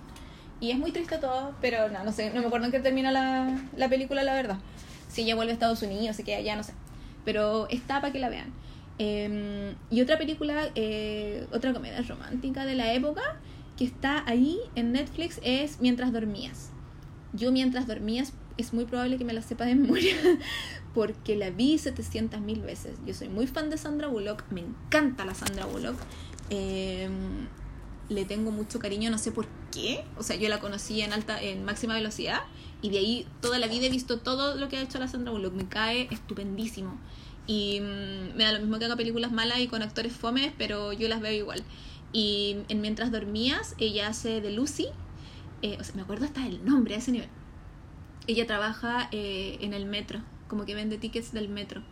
Y es muy triste todo, pero no, no sé, no me acuerdo en qué termina la, la película, la verdad. Si ella vuelve a Estados Unidos, se queda allá, no sé. Pero está para que la vean. Em, y otra película, eh, otra comedia romántica de la época que está ahí en Netflix es Mientras dormías. Yo mientras dormías es muy probable que me la sepa de memoria porque la vi 700 mil veces. Yo soy muy fan de Sandra Bullock, me encanta la Sandra Bullock. Em, le tengo mucho cariño, no sé por qué. O sea, yo la conocí en alta, en máxima velocidad y de ahí toda la vida he visto todo lo que ha hecho la Sandra Bullock. Me cae estupendísimo. Y mm, me da lo mismo que haga películas malas y con actores fomes, pero yo las veo igual. Y en Mientras dormías, ella hace de Lucy. Eh, o sea, me acuerdo hasta el nombre a ese nivel. Ella trabaja eh, en el metro, como que vende tickets del metro.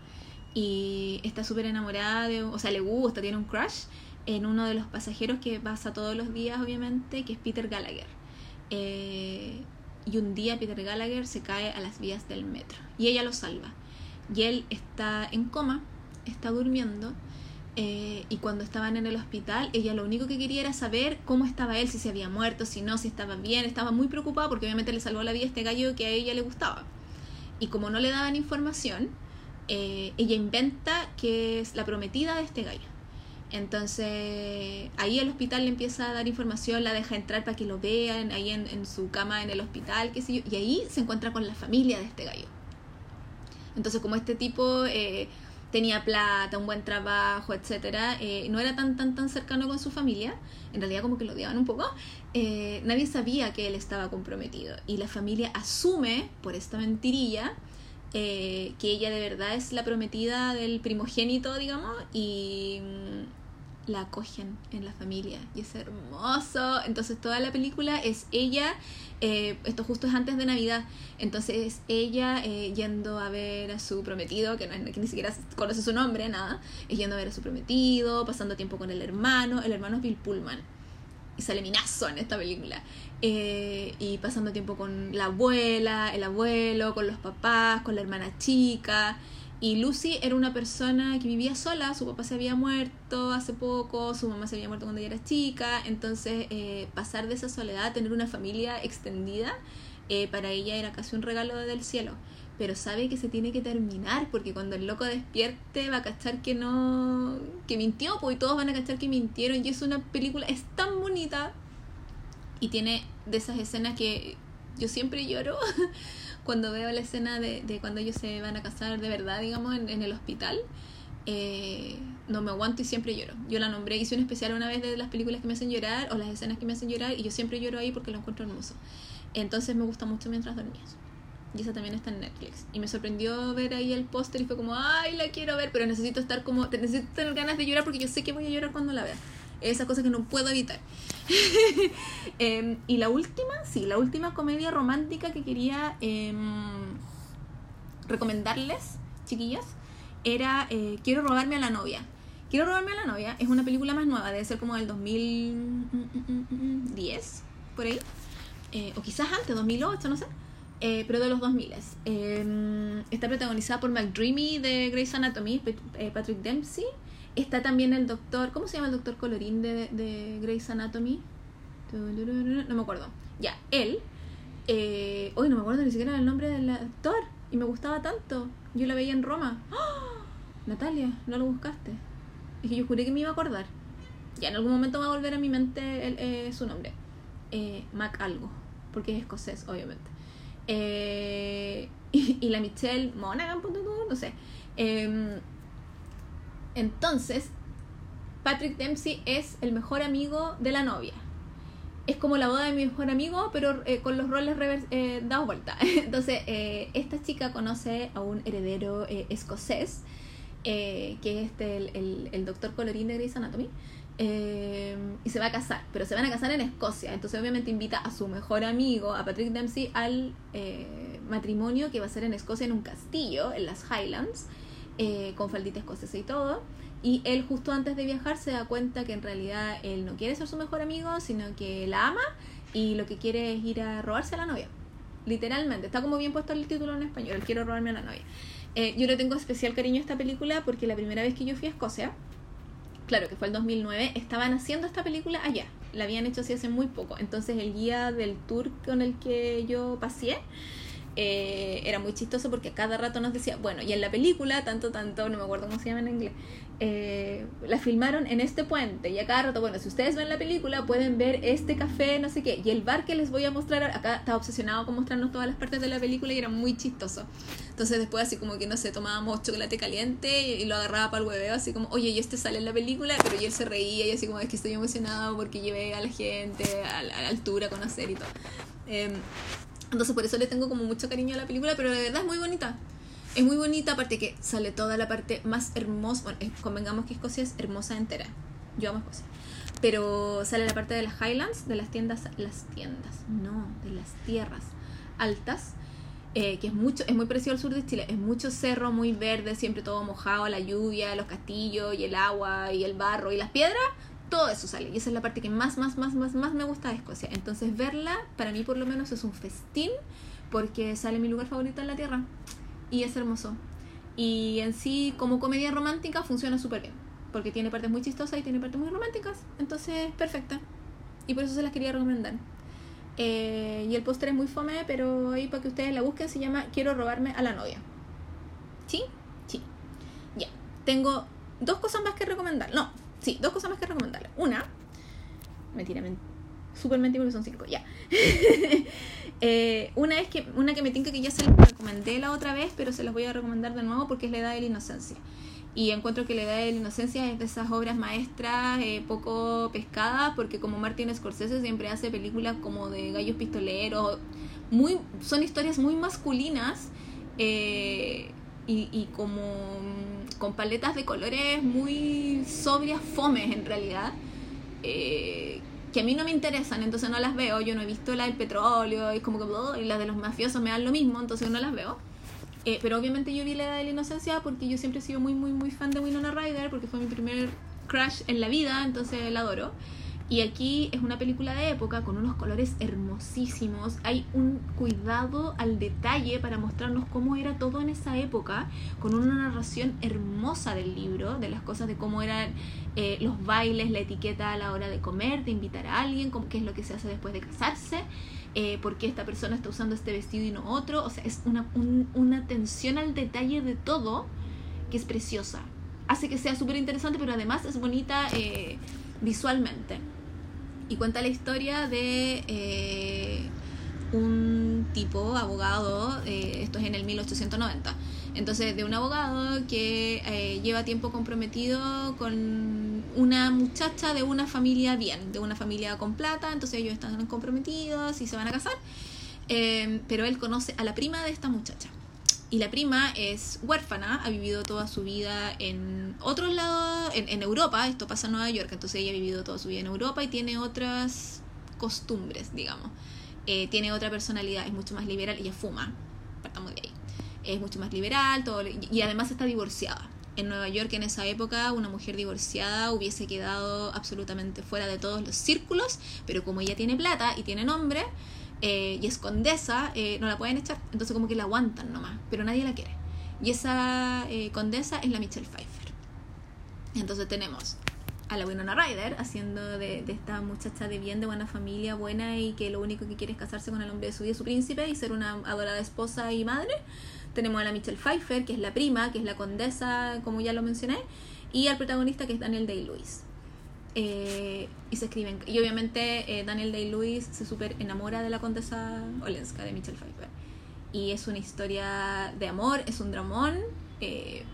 Y está súper enamorada de, o sea, le gusta, tiene un crush en uno de los pasajeros que pasa todos los días, obviamente, que es Peter Gallagher. Eh, y un día Peter Gallagher se cae a las vías del metro y ella lo salva. Y él está en coma, está durmiendo. Eh, y cuando estaban en el hospital, ella lo único que quería era saber cómo estaba él, si se había muerto, si no, si estaba bien. Estaba muy preocupada porque obviamente le salvó la vida este gallo que a ella le gustaba. Y como no le daban información, eh, ella inventa que es la prometida de este gallo. Entonces ahí el hospital le empieza a dar información, la deja entrar para que lo vean, ahí en, su cama en el hospital, qué sé yo, y ahí se encuentra con la familia de este gallo. Entonces como este tipo eh, tenía plata, un buen trabajo, etcétera, eh, no era tan tan tan cercano con su familia, en realidad como que lo odiaban un poco, eh, nadie sabía que él estaba comprometido. Y la familia asume por esta mentirilla que ella de verdad es la prometida del primogénito, digamos, y la acogen en la familia y es hermoso. Entonces toda la película es ella, eh, esto justo es antes de Navidad, entonces es ella eh, yendo a ver a su prometido, que, no es, que ni siquiera conoce su nombre, nada, es yendo a ver a su prometido, pasando tiempo con el hermano, el hermano es Bill Pullman. Y sale Minazo en esta película. Eh, y pasando tiempo con la abuela, el abuelo, con los papás, con la hermana chica. Y Lucy era una persona que vivía sola, su papá se había muerto hace poco, su mamá se había muerto cuando ella era chica, entonces eh, pasar de esa soledad a tener una familia extendida, eh, para ella era casi un regalo del cielo. Pero sabe que se tiene que terminar porque cuando el loco despierte va a cachar que no, que mintió, pues y todos van a cachar que mintieron y es una película, es tan bonita y tiene de esas escenas que yo siempre lloro cuando veo la escena de, de cuando ellos se van a casar de verdad, digamos, en, en el hospital, eh, no me aguanto y siempre lloro. Yo la nombré, hice un especial una vez de las películas que me hacen llorar o las escenas que me hacen llorar y yo siempre lloro ahí porque lo encuentro hermoso. Entonces me gusta mucho mientras dormías. Y esa también está en Netflix. Y me sorprendió ver ahí el póster y fue como, ay, la quiero ver, pero necesito estar como, necesito tener ganas de llorar porque yo sé que voy a llorar cuando la vea. Esa cosa que no puedo evitar. Em, y la última, sí, la última comedia romántica que quería em, recomendarles, chiquillas, era eh, Quiero robarme a la novia. Quiero robarme a la novia es una película más nueva, debe ser como del 2010, por ahí. Eh, o quizás antes, 2008, no sé. Eh, pero de los 2000. Em, está protagonizada por McDreamy de Grey's Anatomy, Patrick Dempsey. Está también el doctor, ¿cómo se llama el doctor colorín de, de Grey's Anatomy? No me acuerdo. Ya, él. Eh, hoy no me acuerdo ni siquiera el nombre del actor. Y me gustaba tanto. Yo la veía en Roma. ¡Ah! Natalia, no lo buscaste. Es que yo juré que me iba a acordar. Ya en algún momento va a volver a mi mente eh, su nombre. Eh, Mac algo. Porque es escocés, obviamente. Eh, y, la Michelle Monaghan, no sé. Entonces, Patrick Dempsey es el mejor amigo de la novia. Es como la boda de mi mejor amigo, pero eh, con los roles eh, dados vuelta. Entonces, eh, esta chica conoce a un heredero eh, escocés, que es este, el, el, doctor colorín de Grey's Anatomy, y se va a casar, pero se van a casar en Escocia. Entonces, obviamente, invita a su mejor amigo, a Patrick Dempsey, al matrimonio que va a ser en Escocia, en un castillo, en las Highlands. Eh, con faldita escocesa y todo. Y él justo antes de viajar se da cuenta que en realidad él no quiere ser su mejor amigo, sino que la ama y lo que quiere es ir a robarse a la novia. Literalmente, está como bien puesto el título en español, quiero robarme a la novia. Eh, yo le tengo especial cariño a esta película porque la primera vez que yo fui a Escocia, claro que fue el 2009, estaban haciendo esta película allá. La habían hecho así hace muy poco. Entonces el guía del tour con el que yo pasé eh, era muy chistoso porque cada rato nos decía, bueno, y en la película, tanto, tanto, no me acuerdo cómo se llama en inglés, eh, la filmaron en este puente y a cada rato, bueno, si ustedes ven la película pueden ver este café, no sé qué, y el bar que les voy a mostrar, acá estaba obsesionado con mostrarnos todas las partes de la película y era muy chistoso. Entonces después así como que, no sé, tomábamos chocolate caliente y, lo agarraba para el hueveo, así como, oye, y este sale en la película, pero y él se reía y así como, es que estoy emocionado porque llevé a la gente a la, altura a conocer y todo. Em, entonces por eso le tengo como mucho cariño a la película, pero de verdad es muy bonita. Es muy bonita, aparte que sale toda la parte más hermosa. Bueno, convengamos que Escocia es hermosa entera. Yo amo Escocia. Pero sale la parte de las Highlands, de las tiendas, las tiendas, no, de las tierras altas, eh, que es mucho, es muy parecido al sur de Chile, es mucho cerro, muy verde, siempre todo mojado, la lluvia, los castillos y el agua y el barro y las piedras, todo eso sale. Y esa es la parte que más, más, más, más, más me gusta de Escocia. Entonces verla, para mí por lo menos es un festín, porque sale mi lugar favorito en la Tierra. Y es hermoso. Y en sí, como comedia romántica, funciona súper bien. Porque tiene partes muy chistosas y tiene partes muy románticas. Entonces, perfecta. Y por eso se las quería recomendar. Eh, y el póster es muy fome, pero ahí para que ustedes la busquen se llama Quiero robarme a la novia. ¿Sí? Sí. Ya. Tengo dos cosas más que recomendar. No, Sí, dos cosas más que recomendarle. Una, mentira, super mentira porque son cinco, ya. eh, una es que, una que me tinca que ya se las recomendé la otra vez, pero se las voy a recomendar de nuevo porque es La Edad de la Inocencia. Y encuentro que La Edad de la Inocencia es de esas obras maestras eh, poco pescadas, porque como Martin Scorsese siempre hace películas como de gallos pistoleros, muy, son historias muy masculinas eh, y, y como con paletas de colores muy sobrias, fomes en realidad, eh, que a mí no me interesan, entonces no las veo. Yo no he visto la del petróleo, y como que y las de los mafiosos me dan lo mismo, entonces no las veo. Eh, pero obviamente yo vi la edad de la inocencia porque yo siempre he sido muy, muy, muy fan de Winona Ryder, porque fue mi primer crush en la vida, entonces la adoro. Y aquí es una película de época con unos colores hermosísimos. Hay un cuidado al detalle para mostrarnos cómo era todo en esa época, con una narración hermosa del libro, de las cosas de cómo eran eh, los bailes, la etiqueta a la hora de comer, de invitar a alguien, qué es lo que se hace después de casarse. Eh, por qué esta persona está usando este vestido y no otro. O sea, es una, una atención al detalle de todo que es preciosa. Hace que sea súper interesante, pero además es bonita eh, visualmente. Y cuenta la historia de eh, un tipo, abogado, eh, esto es en el 1890, entonces de un abogado que eh, lleva tiempo comprometido con una muchacha de una familia bien, de una familia con plata, entonces ellos están comprometidos y se van a casar, pero él conoce a la prima de esta muchacha. Y la prima es huérfana, ha vivido toda su vida en otros lados, en, Europa, esto pasa en Nueva York, entonces ella ha vivido toda su vida en Europa y tiene otras costumbres, digamos. Eh, tiene otra personalidad, es mucho más liberal, ella fuma, partamos de ahí. Es mucho más liberal, todo, y además está divorciada. En Nueva York en esa época una mujer divorciada hubiese quedado absolutamente fuera de todos los círculos, pero como ella tiene plata y tiene nombre, eh, y es condesa, eh, no la pueden echar, entonces como que la aguantan nomás, pero nadie la quiere. Y esa eh, condesa es la Michelle Pfeiffer. Entonces tenemos a la Winona Ryder haciendo de, de, esta muchacha de bien, de buena familia, buena y que lo único que quiere es casarse con el hombre de su vida, su príncipe y ser una adorada esposa y madre. Tenemos a la Michelle Pfeiffer, que es la prima, que es la condesa, como ya lo mencioné, y al protagonista que es Daniel Day-Lewis. Eh, y se escriben. Y obviamente eh, Daniel Day-Lewis se super enamora de la condesa Olenska de Michelle Pfeiffer. Y es una historia de amor, es un dramón, eh,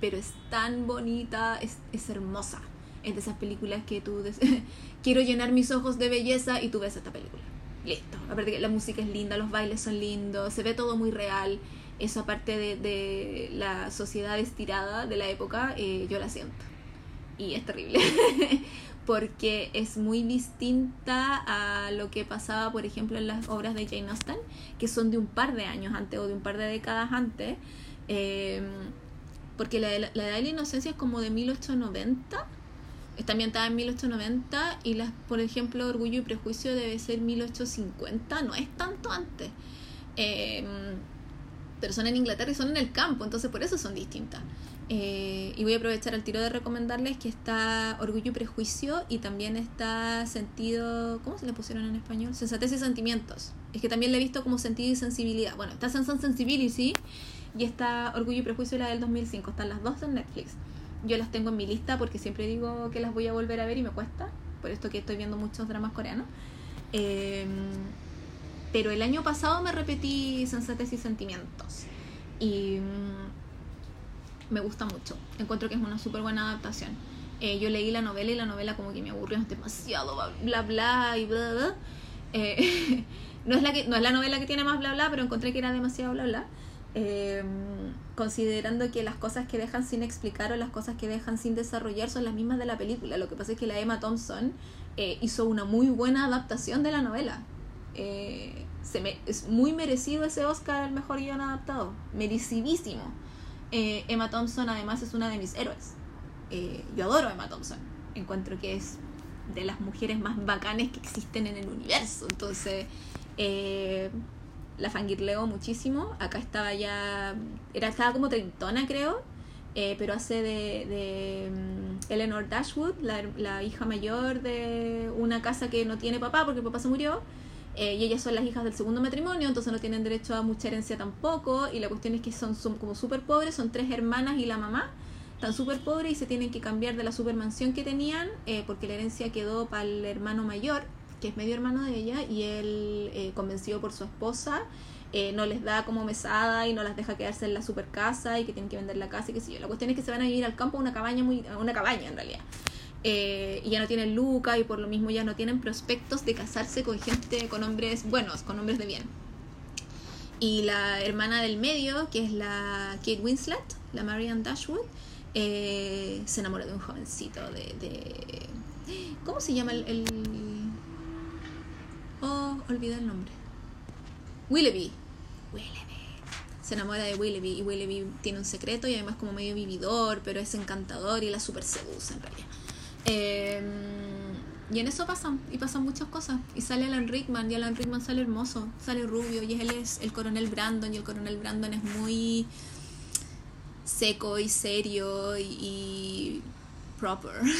pero es tan bonita, es, es, hermosa. Es de esas películas que tú quiero llenar mis ojos de belleza y tú ves esta película. Listo. Aparte que la música es linda, los bailes son lindos, se ve todo muy real. Eso aparte de, de la sociedad estirada de la época, yo la siento y es terrible porque es muy distinta a lo que pasaba, por ejemplo, en las obras de Jane Austen, que son de un par de años antes o de un par de décadas antes, em, porque la, la, la, de la inocencia es como de 1890, está ambientada en 1890 y las, por ejemplo, Orgullo y Prejuicio debe ser 1850, no es tanto antes. Em, pero son en Inglaterra y son en el campo, entonces por eso son distintas. Eh, y voy a aprovechar el tiro de recomendarles que está Orgullo y Prejuicio y también está Sentido, ¿cómo se le pusieron en español? Sensatez y Sentimientos. Es que también le he visto como Sentido y Sensibilidad. Bueno, está Sense and Sensibility y está Orgullo y Prejuicio la del 2005. Están las dos en Netflix. Yo las tengo en mi lista porque siempre digo que las voy a volver a ver y me cuesta. Por esto que estoy viendo muchos dramas coreanos. Eh, pero el año pasado me repetí Sensatez y Sentimientos. Y mm, me gusta mucho. Encuentro que es una súper buena adaptación. Eh, yo leí la novela y la novela como que me aburrió demasiado bla bla y bla bla. Eh, no, es la que, no es la novela que tiene más bla bla, pero encontré que era demasiado bla bla. Eh, considerando que las cosas que dejan sin explicar o las cosas que dejan sin desarrollar son las mismas de la película. Lo que pasa es que la Emma Thompson hizo una muy buena adaptación de la novela. se me, es muy merecido ese Oscar al mejor guion adaptado. Merecidísimo. Eh, Emma Thompson además es una de mis héroes. Eh, yo adoro a Emma Thompson. Encuentro que es de las mujeres más bacanes que existen en el universo. Entonces, eh, la fangirleo muchísimo. Acá estaba ya. Era, estaba como treintona, creo. pero hace de, de mm, Eleanor Dashwood, la, la, hija mayor de una casa que no tiene papá porque papá se murió. Eh, y ellas son las hijas del segundo matrimonio, entonces no tienen derecho a mucha herencia tampoco. Y la cuestión es que son, son como súper pobres, son tres hermanas y la mamá. Están súper pobres y se tienen que cambiar de la supermansión que tenían eh, porque la herencia quedó para el hermano mayor, que es medio hermano de ella, y él, eh, convencido por su esposa, no les da como mesada y no las deja quedarse en la super casa y que tienen que vender la casa y qué sé yo. La cuestión es que se van a vivir al campo una cabaña, muy, una cabaña en realidad. Eh, y ya no tienen Luca y por lo mismo ya no tienen prospectos de casarse con gente, con hombres buenos, con hombres de bien. Y la hermana del medio, que es la Kate Winslet, la Marianne Dashwood, eh, se enamora de un jovencito de. ¿Cómo se llama el, el... Oh, olvidé el nombre. Willoughby. Willoughby. Se enamora de Willoughby y Willoughby tiene un secreto y además como medio vividor, pero es encantador y la super seduce en realidad. Em, y en eso pasan, y pasan muchas cosas. Y sale Alan Rickman, y Alan Rickman sale hermoso, sale rubio, y él es el coronel Brandon, y el coronel Brandon es muy seco y serio y, proper.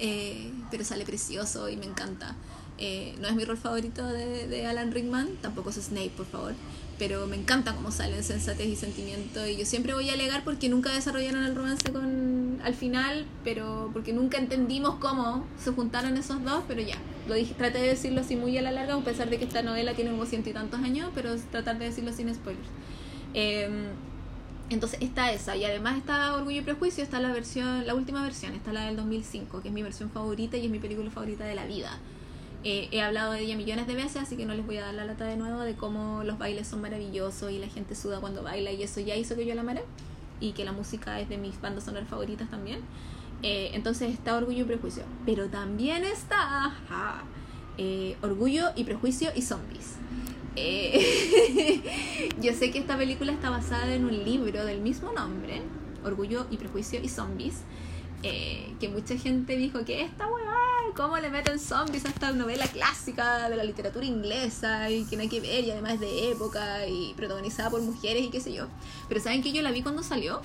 Eh, pero sale precioso y me encanta. Eh, no es mi rol favorito de, de Alan Rickman, tampoco es Snape, por favor pero me encanta cómo salen sensatez y sentimiento y yo siempre voy a alegar porque nunca desarrollaron el romance con al final pero porque nunca entendimos cómo se juntaron esos dos pero ya. Lo dije traté de decirlo así muy a la larga a pesar de que esta novela tiene como ciento y tantos años pero tratar de decirlo sin spoilers. Em, entonces está esa y además está Orgullo y Prejuicio está la versión la última versión está la del 2005 que es mi versión favorita y es mi película favorita de la vida eh, he hablado de ella millones de veces, así que no les voy a dar la lata de nuevo de cómo los bailes son maravillosos y la gente suda cuando baila y eso ya hizo que yo la amara y que la música es de mis bandas sonoras favoritas también. Eh, entonces está Orgullo y Prejuicio, pero también está eh, Orgullo y Prejuicio y Zombies. yo sé que esta película está basada en un libro del mismo nombre, Orgullo y Prejuicio y Zombies, que mucha gente dijo que esta huevada cómo le meten zombies a esta novela clásica de la literatura inglesa y que no hay que ver y además de época y protagonizada por mujeres y qué sé yo. Pero ¿saben que yo la vi cuando salió?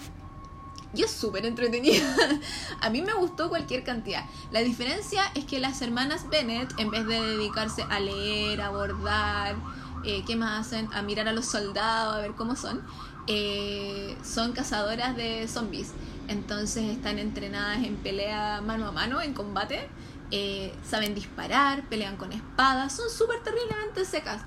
Y es súper entretenida. a mí me gustó cualquier cantidad. La diferencia es que las hermanas Bennett, en vez de dedicarse a leer, a bordar, eh, ¿qué más hacen? A mirar a los soldados, a ver cómo son, eh, son cazadoras de zombies. Entonces están entrenadas en pelea mano a mano, en combate. Eh, saben disparar, pelean con espadas, son súper terriblemente secas.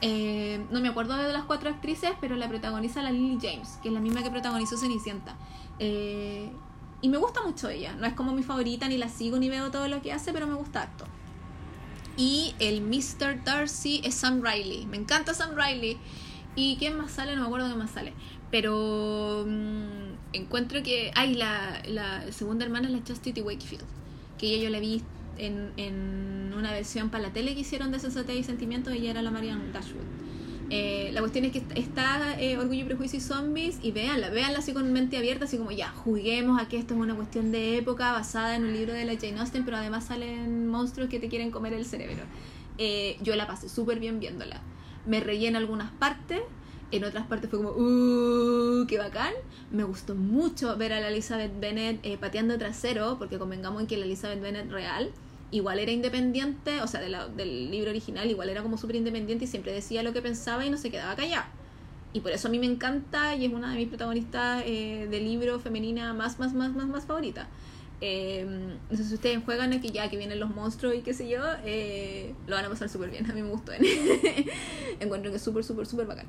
Eh, no me acuerdo de las cuatro actrices, pero la protagoniza la Lily James, que es la misma que protagonizó Cenicienta. Eh, y me gusta mucho ella. No es como mi favorita, ni la sigo, ni veo todo lo que hace, pero me gusta harto. Y el Mr. Darcy es Sam Riley. Me encanta Sam Riley. ¿Y quién más sale? No me acuerdo quién más sale. Pero mm, encuentro que. Ay, la, segunda hermana es la Chastity Wakefield. Que ella yo la vi en, en una versión para la tele que hicieron de Sensatez y Sentimientos, ella era la Marianne Dashwood. Eh, la cuestión es que está eh, Orgullo y Prejuicio y Zombies y véanla, véanla así con mente abierta, así como ya, juguemos a que esto es una cuestión de época basada en un libro de la Jane Austen, pero además salen monstruos que te quieren comer el cerebro. Eh, yo la pasé súper bien viéndola. Me reí en algunas partes, En otras partes fue como, ¡uh! ¡Qué bacán! Me gustó mucho ver a la Elizabeth Bennet eh, pateando trasero, porque convengamos en que la Elizabeth Bennet real igual era independiente, o sea, del libro original, igual era como súper independiente y siempre decía lo que pensaba y no se quedaba callada. Y por eso a mí me encanta y es una de mis protagonistas eh, de libro femenina más, más, más, más, más favorita. Eh, no sé si ustedes juegan aquí ya que vienen los monstruos y qué sé yo, eh, lo van a pasar súper bien. A mí me gustó. Encuentro que es súper, súper, súper bacán.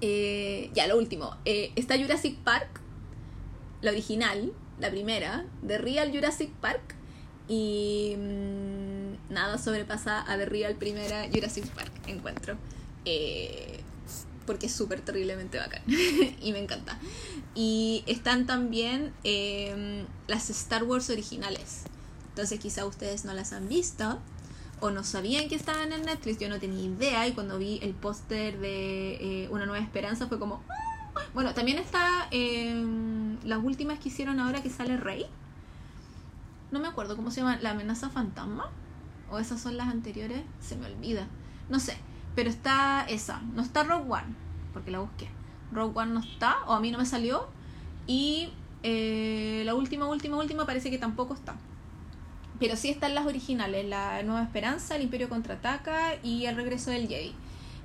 Eh, ya, lo último. está Jurassic Park, la original, la primera, de Real Jurassic Park. Y mm, nada sobrepasa a The Real primera Jurassic Park, encuentro. porque es súper terriblemente bacán. y me encanta. Y están también em, las Star Wars originales. Entonces quizá ustedes no las han visto o no sabían que estaban en Netflix. Yo no tenía idea y cuando vi el póster de eh, Una Nueva Esperanza fue como... Ah". Bueno, también está em, las últimas que hicieron ahora que sale Rey. No me acuerdo cómo se llama. La amenaza fantasma. O esas son las anteriores. Se me olvida. No sé. Pero está esa. No está Rogue One. Porque la busqué. Rogue One no está, o a mí no me salió. Y eh, la última, última, última parece que tampoco está. Pero sí están las originales, La Nueva Esperanza, El Imperio Contraataca y El Regreso del Jedi.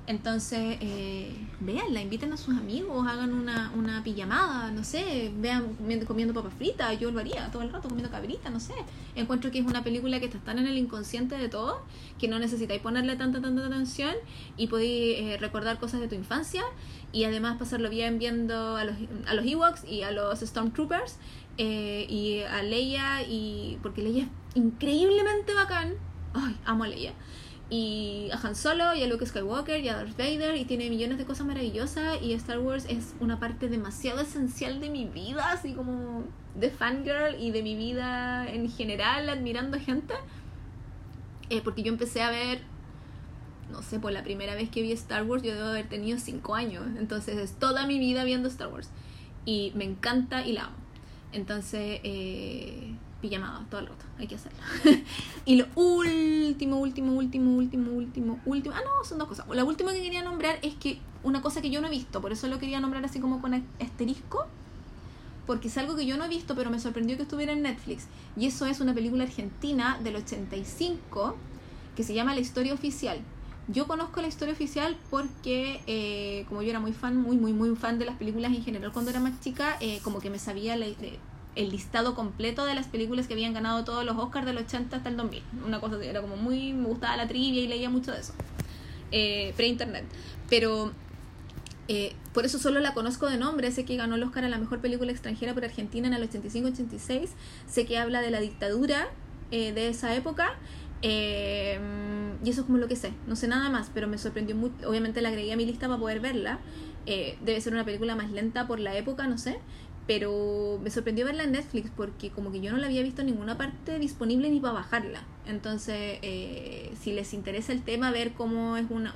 Entonces, eh, véanla, inviten a sus amigos, hagan una, una pijamada, no sé, vean comiendo papas fritas, yo lo haría todo el rato comiendo cabrita, no sé. Encuentro que es una película que está tan en el inconsciente de todo que no necesitáis ponerle tanta, tanta atención y podéis eh, recordar cosas de tu infancia y además pasarlo bien viendo a los, a los Ewoks y a los Stormtroopers eh, y a Leia, y porque Leia es increíblemente bacán. Ay, amo a Leia y a Han Solo y a Luke Skywalker y a Darth Vader y tiene millones de cosas maravillosas y Star Wars es una parte demasiado esencial de mi vida, así como de fangirl y de mi vida en general admirando gente. Eh, porque yo empecé a ver, no sé, por la primera vez que vi Star Wars yo debo haber tenido 5 años, entonces es toda mi vida viendo Star Wars y me encanta y la amo. Entonces, eh, pijamada todo el rato, hay que hacerlo. y lo último, último, último, último, último, último. Ah, no, son dos cosas. La última que quería nombrar es que una cosa que yo no he visto, por eso lo quería nombrar así como con asterisco, porque es algo que yo no he visto, pero me sorprendió que estuviera en Netflix. Y eso es una película argentina del 85 que se llama La Historia Oficial. Yo conozco la historia oficial porque, eh, como yo era muy fan, muy, muy, muy fan de las películas en general cuando era más chica, eh, como que me sabía la, el listado completo de las películas que habían ganado todos los Oscars del 80 hasta el 2000. Una cosa así, era como muy. Me gustaba la trivia y leía mucho de eso. Eh, pre-internet. Pero. Eh, por eso solo la conozco de nombre, sé que ganó el Oscar a la mejor película extranjera por Argentina en el 85-86, sé que habla de la dictadura eh, de esa época, eh, y eso es como lo que sé, no sé nada más, pero me sorprendió mucho, obviamente la agregué a mi lista para poder verla, debe ser una película más lenta por la época, no sé, pero me sorprendió verla en Netflix porque como que yo no la había visto en ninguna parte disponible ni para bajarla. Entonces, eh, si les interesa el tema, ver cómo es una,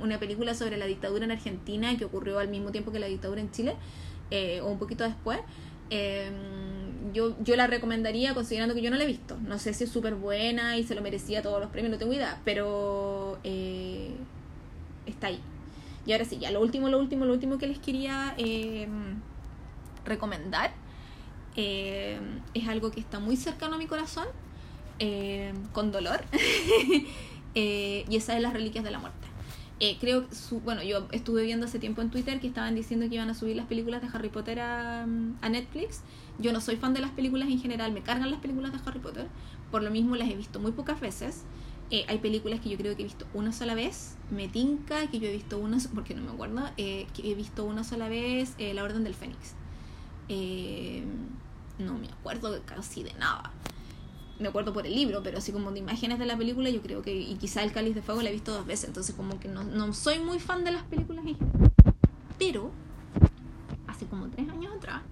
una película sobre la dictadura en Argentina que ocurrió al mismo tiempo que la dictadura en Chile, eh, o un poquito después, em, yo, yo la recomendaría considerando que yo no la he visto. No sé si es súper buena y se lo merecía todos los premios, no tengo idea, pero eh, está ahí. Y ahora sí, ya lo último, lo último, lo último que les quería em, recomendar. Eh, es algo que está muy cercano a mi corazón, eh, con dolor, eh, y esa es las reliquias de la muerte. creo que, bueno, yo estuve viendo hace tiempo en Twitter que estaban diciendo que iban a subir las películas de Harry Potter a, a Netflix. Yo no soy fan de las películas en general, me cargan las películas de Harry Potter, por lo mismo las he visto muy pocas veces. hay películas que yo creo que he visto una sola vez. Me tinca que yo he visto una, porque no me acuerdo, que he visto una sola vez La Orden del Fénix. Eh, no me acuerdo casi de nada. Me acuerdo por el libro, pero así como de imágenes de la película, yo creo que, y quizá el cáliz de fuego la he visto dos veces, entonces como que no, no soy muy fan de las películas Pero, hace como tres años atrás,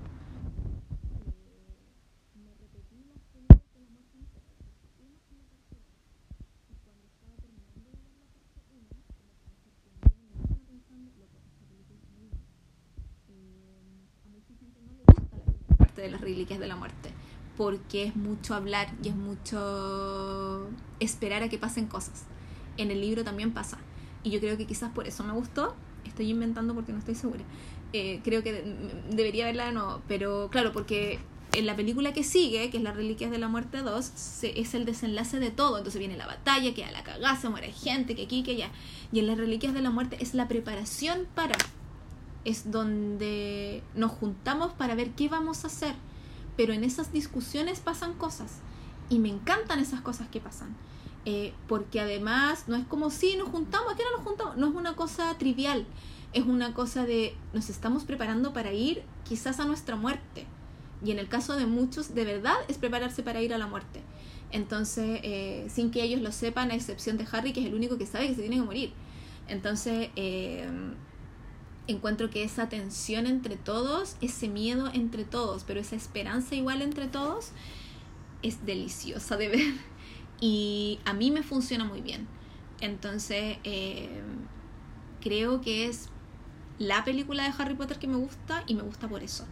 de las reliquias de la muerte, porque es mucho hablar y es mucho esperar a que pasen cosas. En el libro también pasa. Y yo creo que quizás por eso me gustó, estoy inventando porque no estoy segura. Eh, creo que debería verla de nuevo, pero claro, porque en la película que sigue, que es Las Reliquias de la Muerte 2, es el desenlace de todo. Entonces viene la batalla, que a la cagada, se muere gente, que aquí, que allá. Y en Las Reliquias de la Muerte es la preparación para. Es donde nos juntamos para ver qué vamos a hacer. Pero en esas discusiones pasan cosas. Y me encantan esas cosas que pasan. Eh, porque además no es como si nos juntamos, ¿a qué no nos juntamos? No es una cosa trivial. Es una cosa de nos estamos preparando para ir quizás a nuestra muerte y en el caso de muchos, de verdad, es prepararse para ir a la muerte. Entonces, eh, sin que ellos lo sepan, a excepción de Harry, que es el único que sabe que se tiene que morir. Entonces, eh, encuentro que esa tensión entre todos, ese miedo entre todos, pero esa esperanza igual entre todos, es deliciosa de ver. Y a mí me funciona muy bien. Entonces, eh, creo que es la película de Harry Potter que me gusta y me gusta por eso.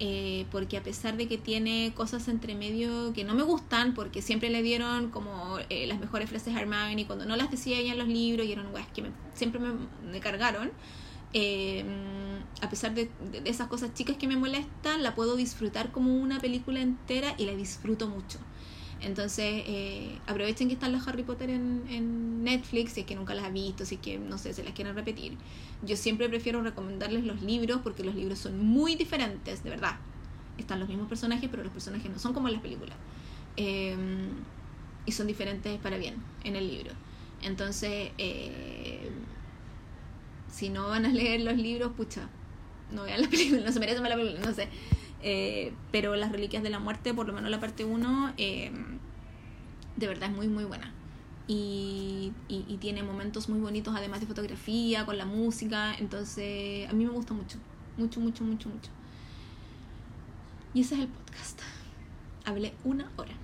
Eh, porque a pesar de que tiene cosas entre medio que no me gustan, porque siempre le dieron como eh, las mejores frases a Hermione cuando no las decía ella en los libros y eran weas que siempre me, cargaron, eh, a pesar de, esas cosas chicas que me molestan, la puedo disfrutar como una película entera y la disfruto mucho. Entonces, eh, aprovechen que están las Harry Potter en, Netflix, si es que nunca las han visto, si es que, no sé, se las quieren repetir. Yo siempre prefiero recomendarles los libros porque los libros son muy diferentes, de verdad. Están los mismos personajes, pero los personajes no son como en las películas. Em, y son diferentes para bien en el libro. Entonces, eh, si no van a leer los libros, pucha, no vean la película, no se merecen ver la película, no sé. Eh, pero Las Reliquias de la Muerte, por lo menos la parte 1, eh, de verdad es muy, muy buena. Y, y, tiene momentos muy bonitos, además de fotografía, con la música. Entonces, a mí me gusta mucho, mucho, mucho, mucho, mucho. Y ese es el podcast. Hablé una hora.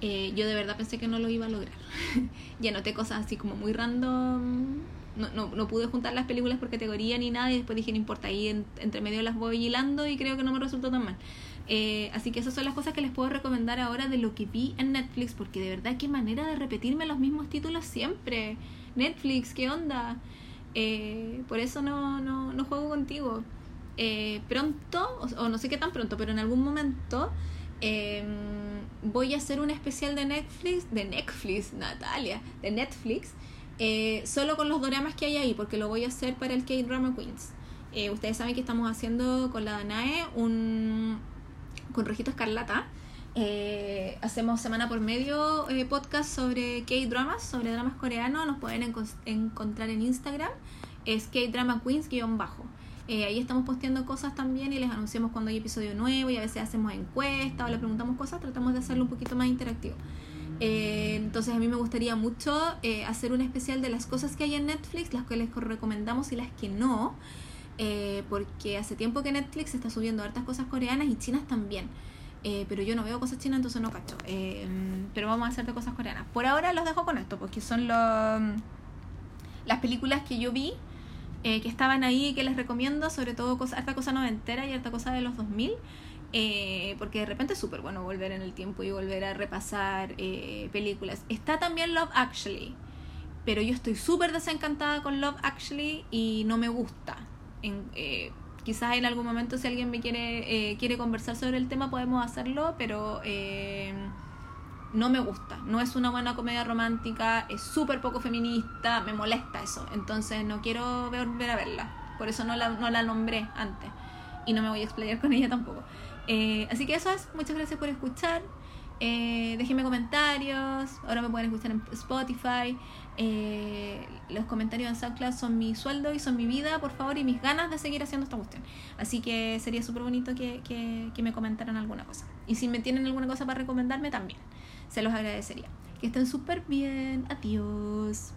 Eh, yo de verdad pensé que no lo iba a lograr. y anoté cosas así como muy random no, no, no, pude juntar las películas por categoría ni nada y después dije, no importa, ahí entre medio las voy hilando y creo que no me resultó tan mal. Eh, así que esas son las cosas que les puedo recomendar ahora de lo que vi en Netflix, porque de verdad qué manera de repetirme los mismos títulos siempre. Netflix, ¿qué onda? Eh, por eso no, no, no juego contigo. Eh, pronto, o, no sé qué tan pronto, pero en algún momento em, voy a hacer un especial de Netflix, de Netflix, Natalia, de Netflix, eh, solo con los dramas que hay ahí, porque lo voy a hacer para el K-Drama Queens. Eh, ustedes saben que estamos haciendo con la Danae un con Rojito Escarlata. Eh, hacemos semana por medio podcast sobre K-dramas, sobre dramas coreanos. Nos pueden encontrar en Instagram. Es K-Drama Queens-bajo. ahí estamos posteando cosas también y les anunciamos cuando hay episodio nuevo y a veces hacemos encuestas o le preguntamos cosas. Tratamos de hacerlo un poquito más interactivo. Eh, entonces a mí me gustaría mucho eh, hacer un especial de las cosas que hay en Netflix, las que les recomendamos y las que no, eh, porque hace tiempo que Netflix está subiendo hartas cosas coreanas y chinas también. pero yo no veo cosas chinas, entonces no cacho. pero vamos a hacer de cosas coreanas. Por ahora los dejo con esto, porque son los, las películas que yo vi, que estaban ahí que les recomiendo, sobre todo cosa, harta cosa noventera y harta cosa de los 2000. Eh, porque de repente es súper bueno volver en el tiempo y volver a repasar eh, películas. Está también Love Actually, pero yo estoy súper desencantada con Love Actually y no me gusta. Eh, quizás en algún momento si alguien me quiere, quiere conversar sobre el tema podemos hacerlo, pero no me gusta. No es una buena comedia romántica, es súper poco feminista, me molesta eso. Entonces no quiero volver a verla. Por eso no la, no la nombré antes. Y no me voy a explayar con ella tampoco. Eh, así que eso es, muchas gracias por escuchar. Eh, déjenme comentarios, ahora me pueden escuchar en Spotify. Eh, los comentarios en SoundCloud son mi sueldo y son mi vida, por favor, y mis ganas de seguir haciendo esta cuestión. Así que sería súper bonito que, que, que me comentaran alguna cosa. Y si me tienen alguna cosa para recomendarme, también. Se los agradecería. Que estén súper bien. Adiós.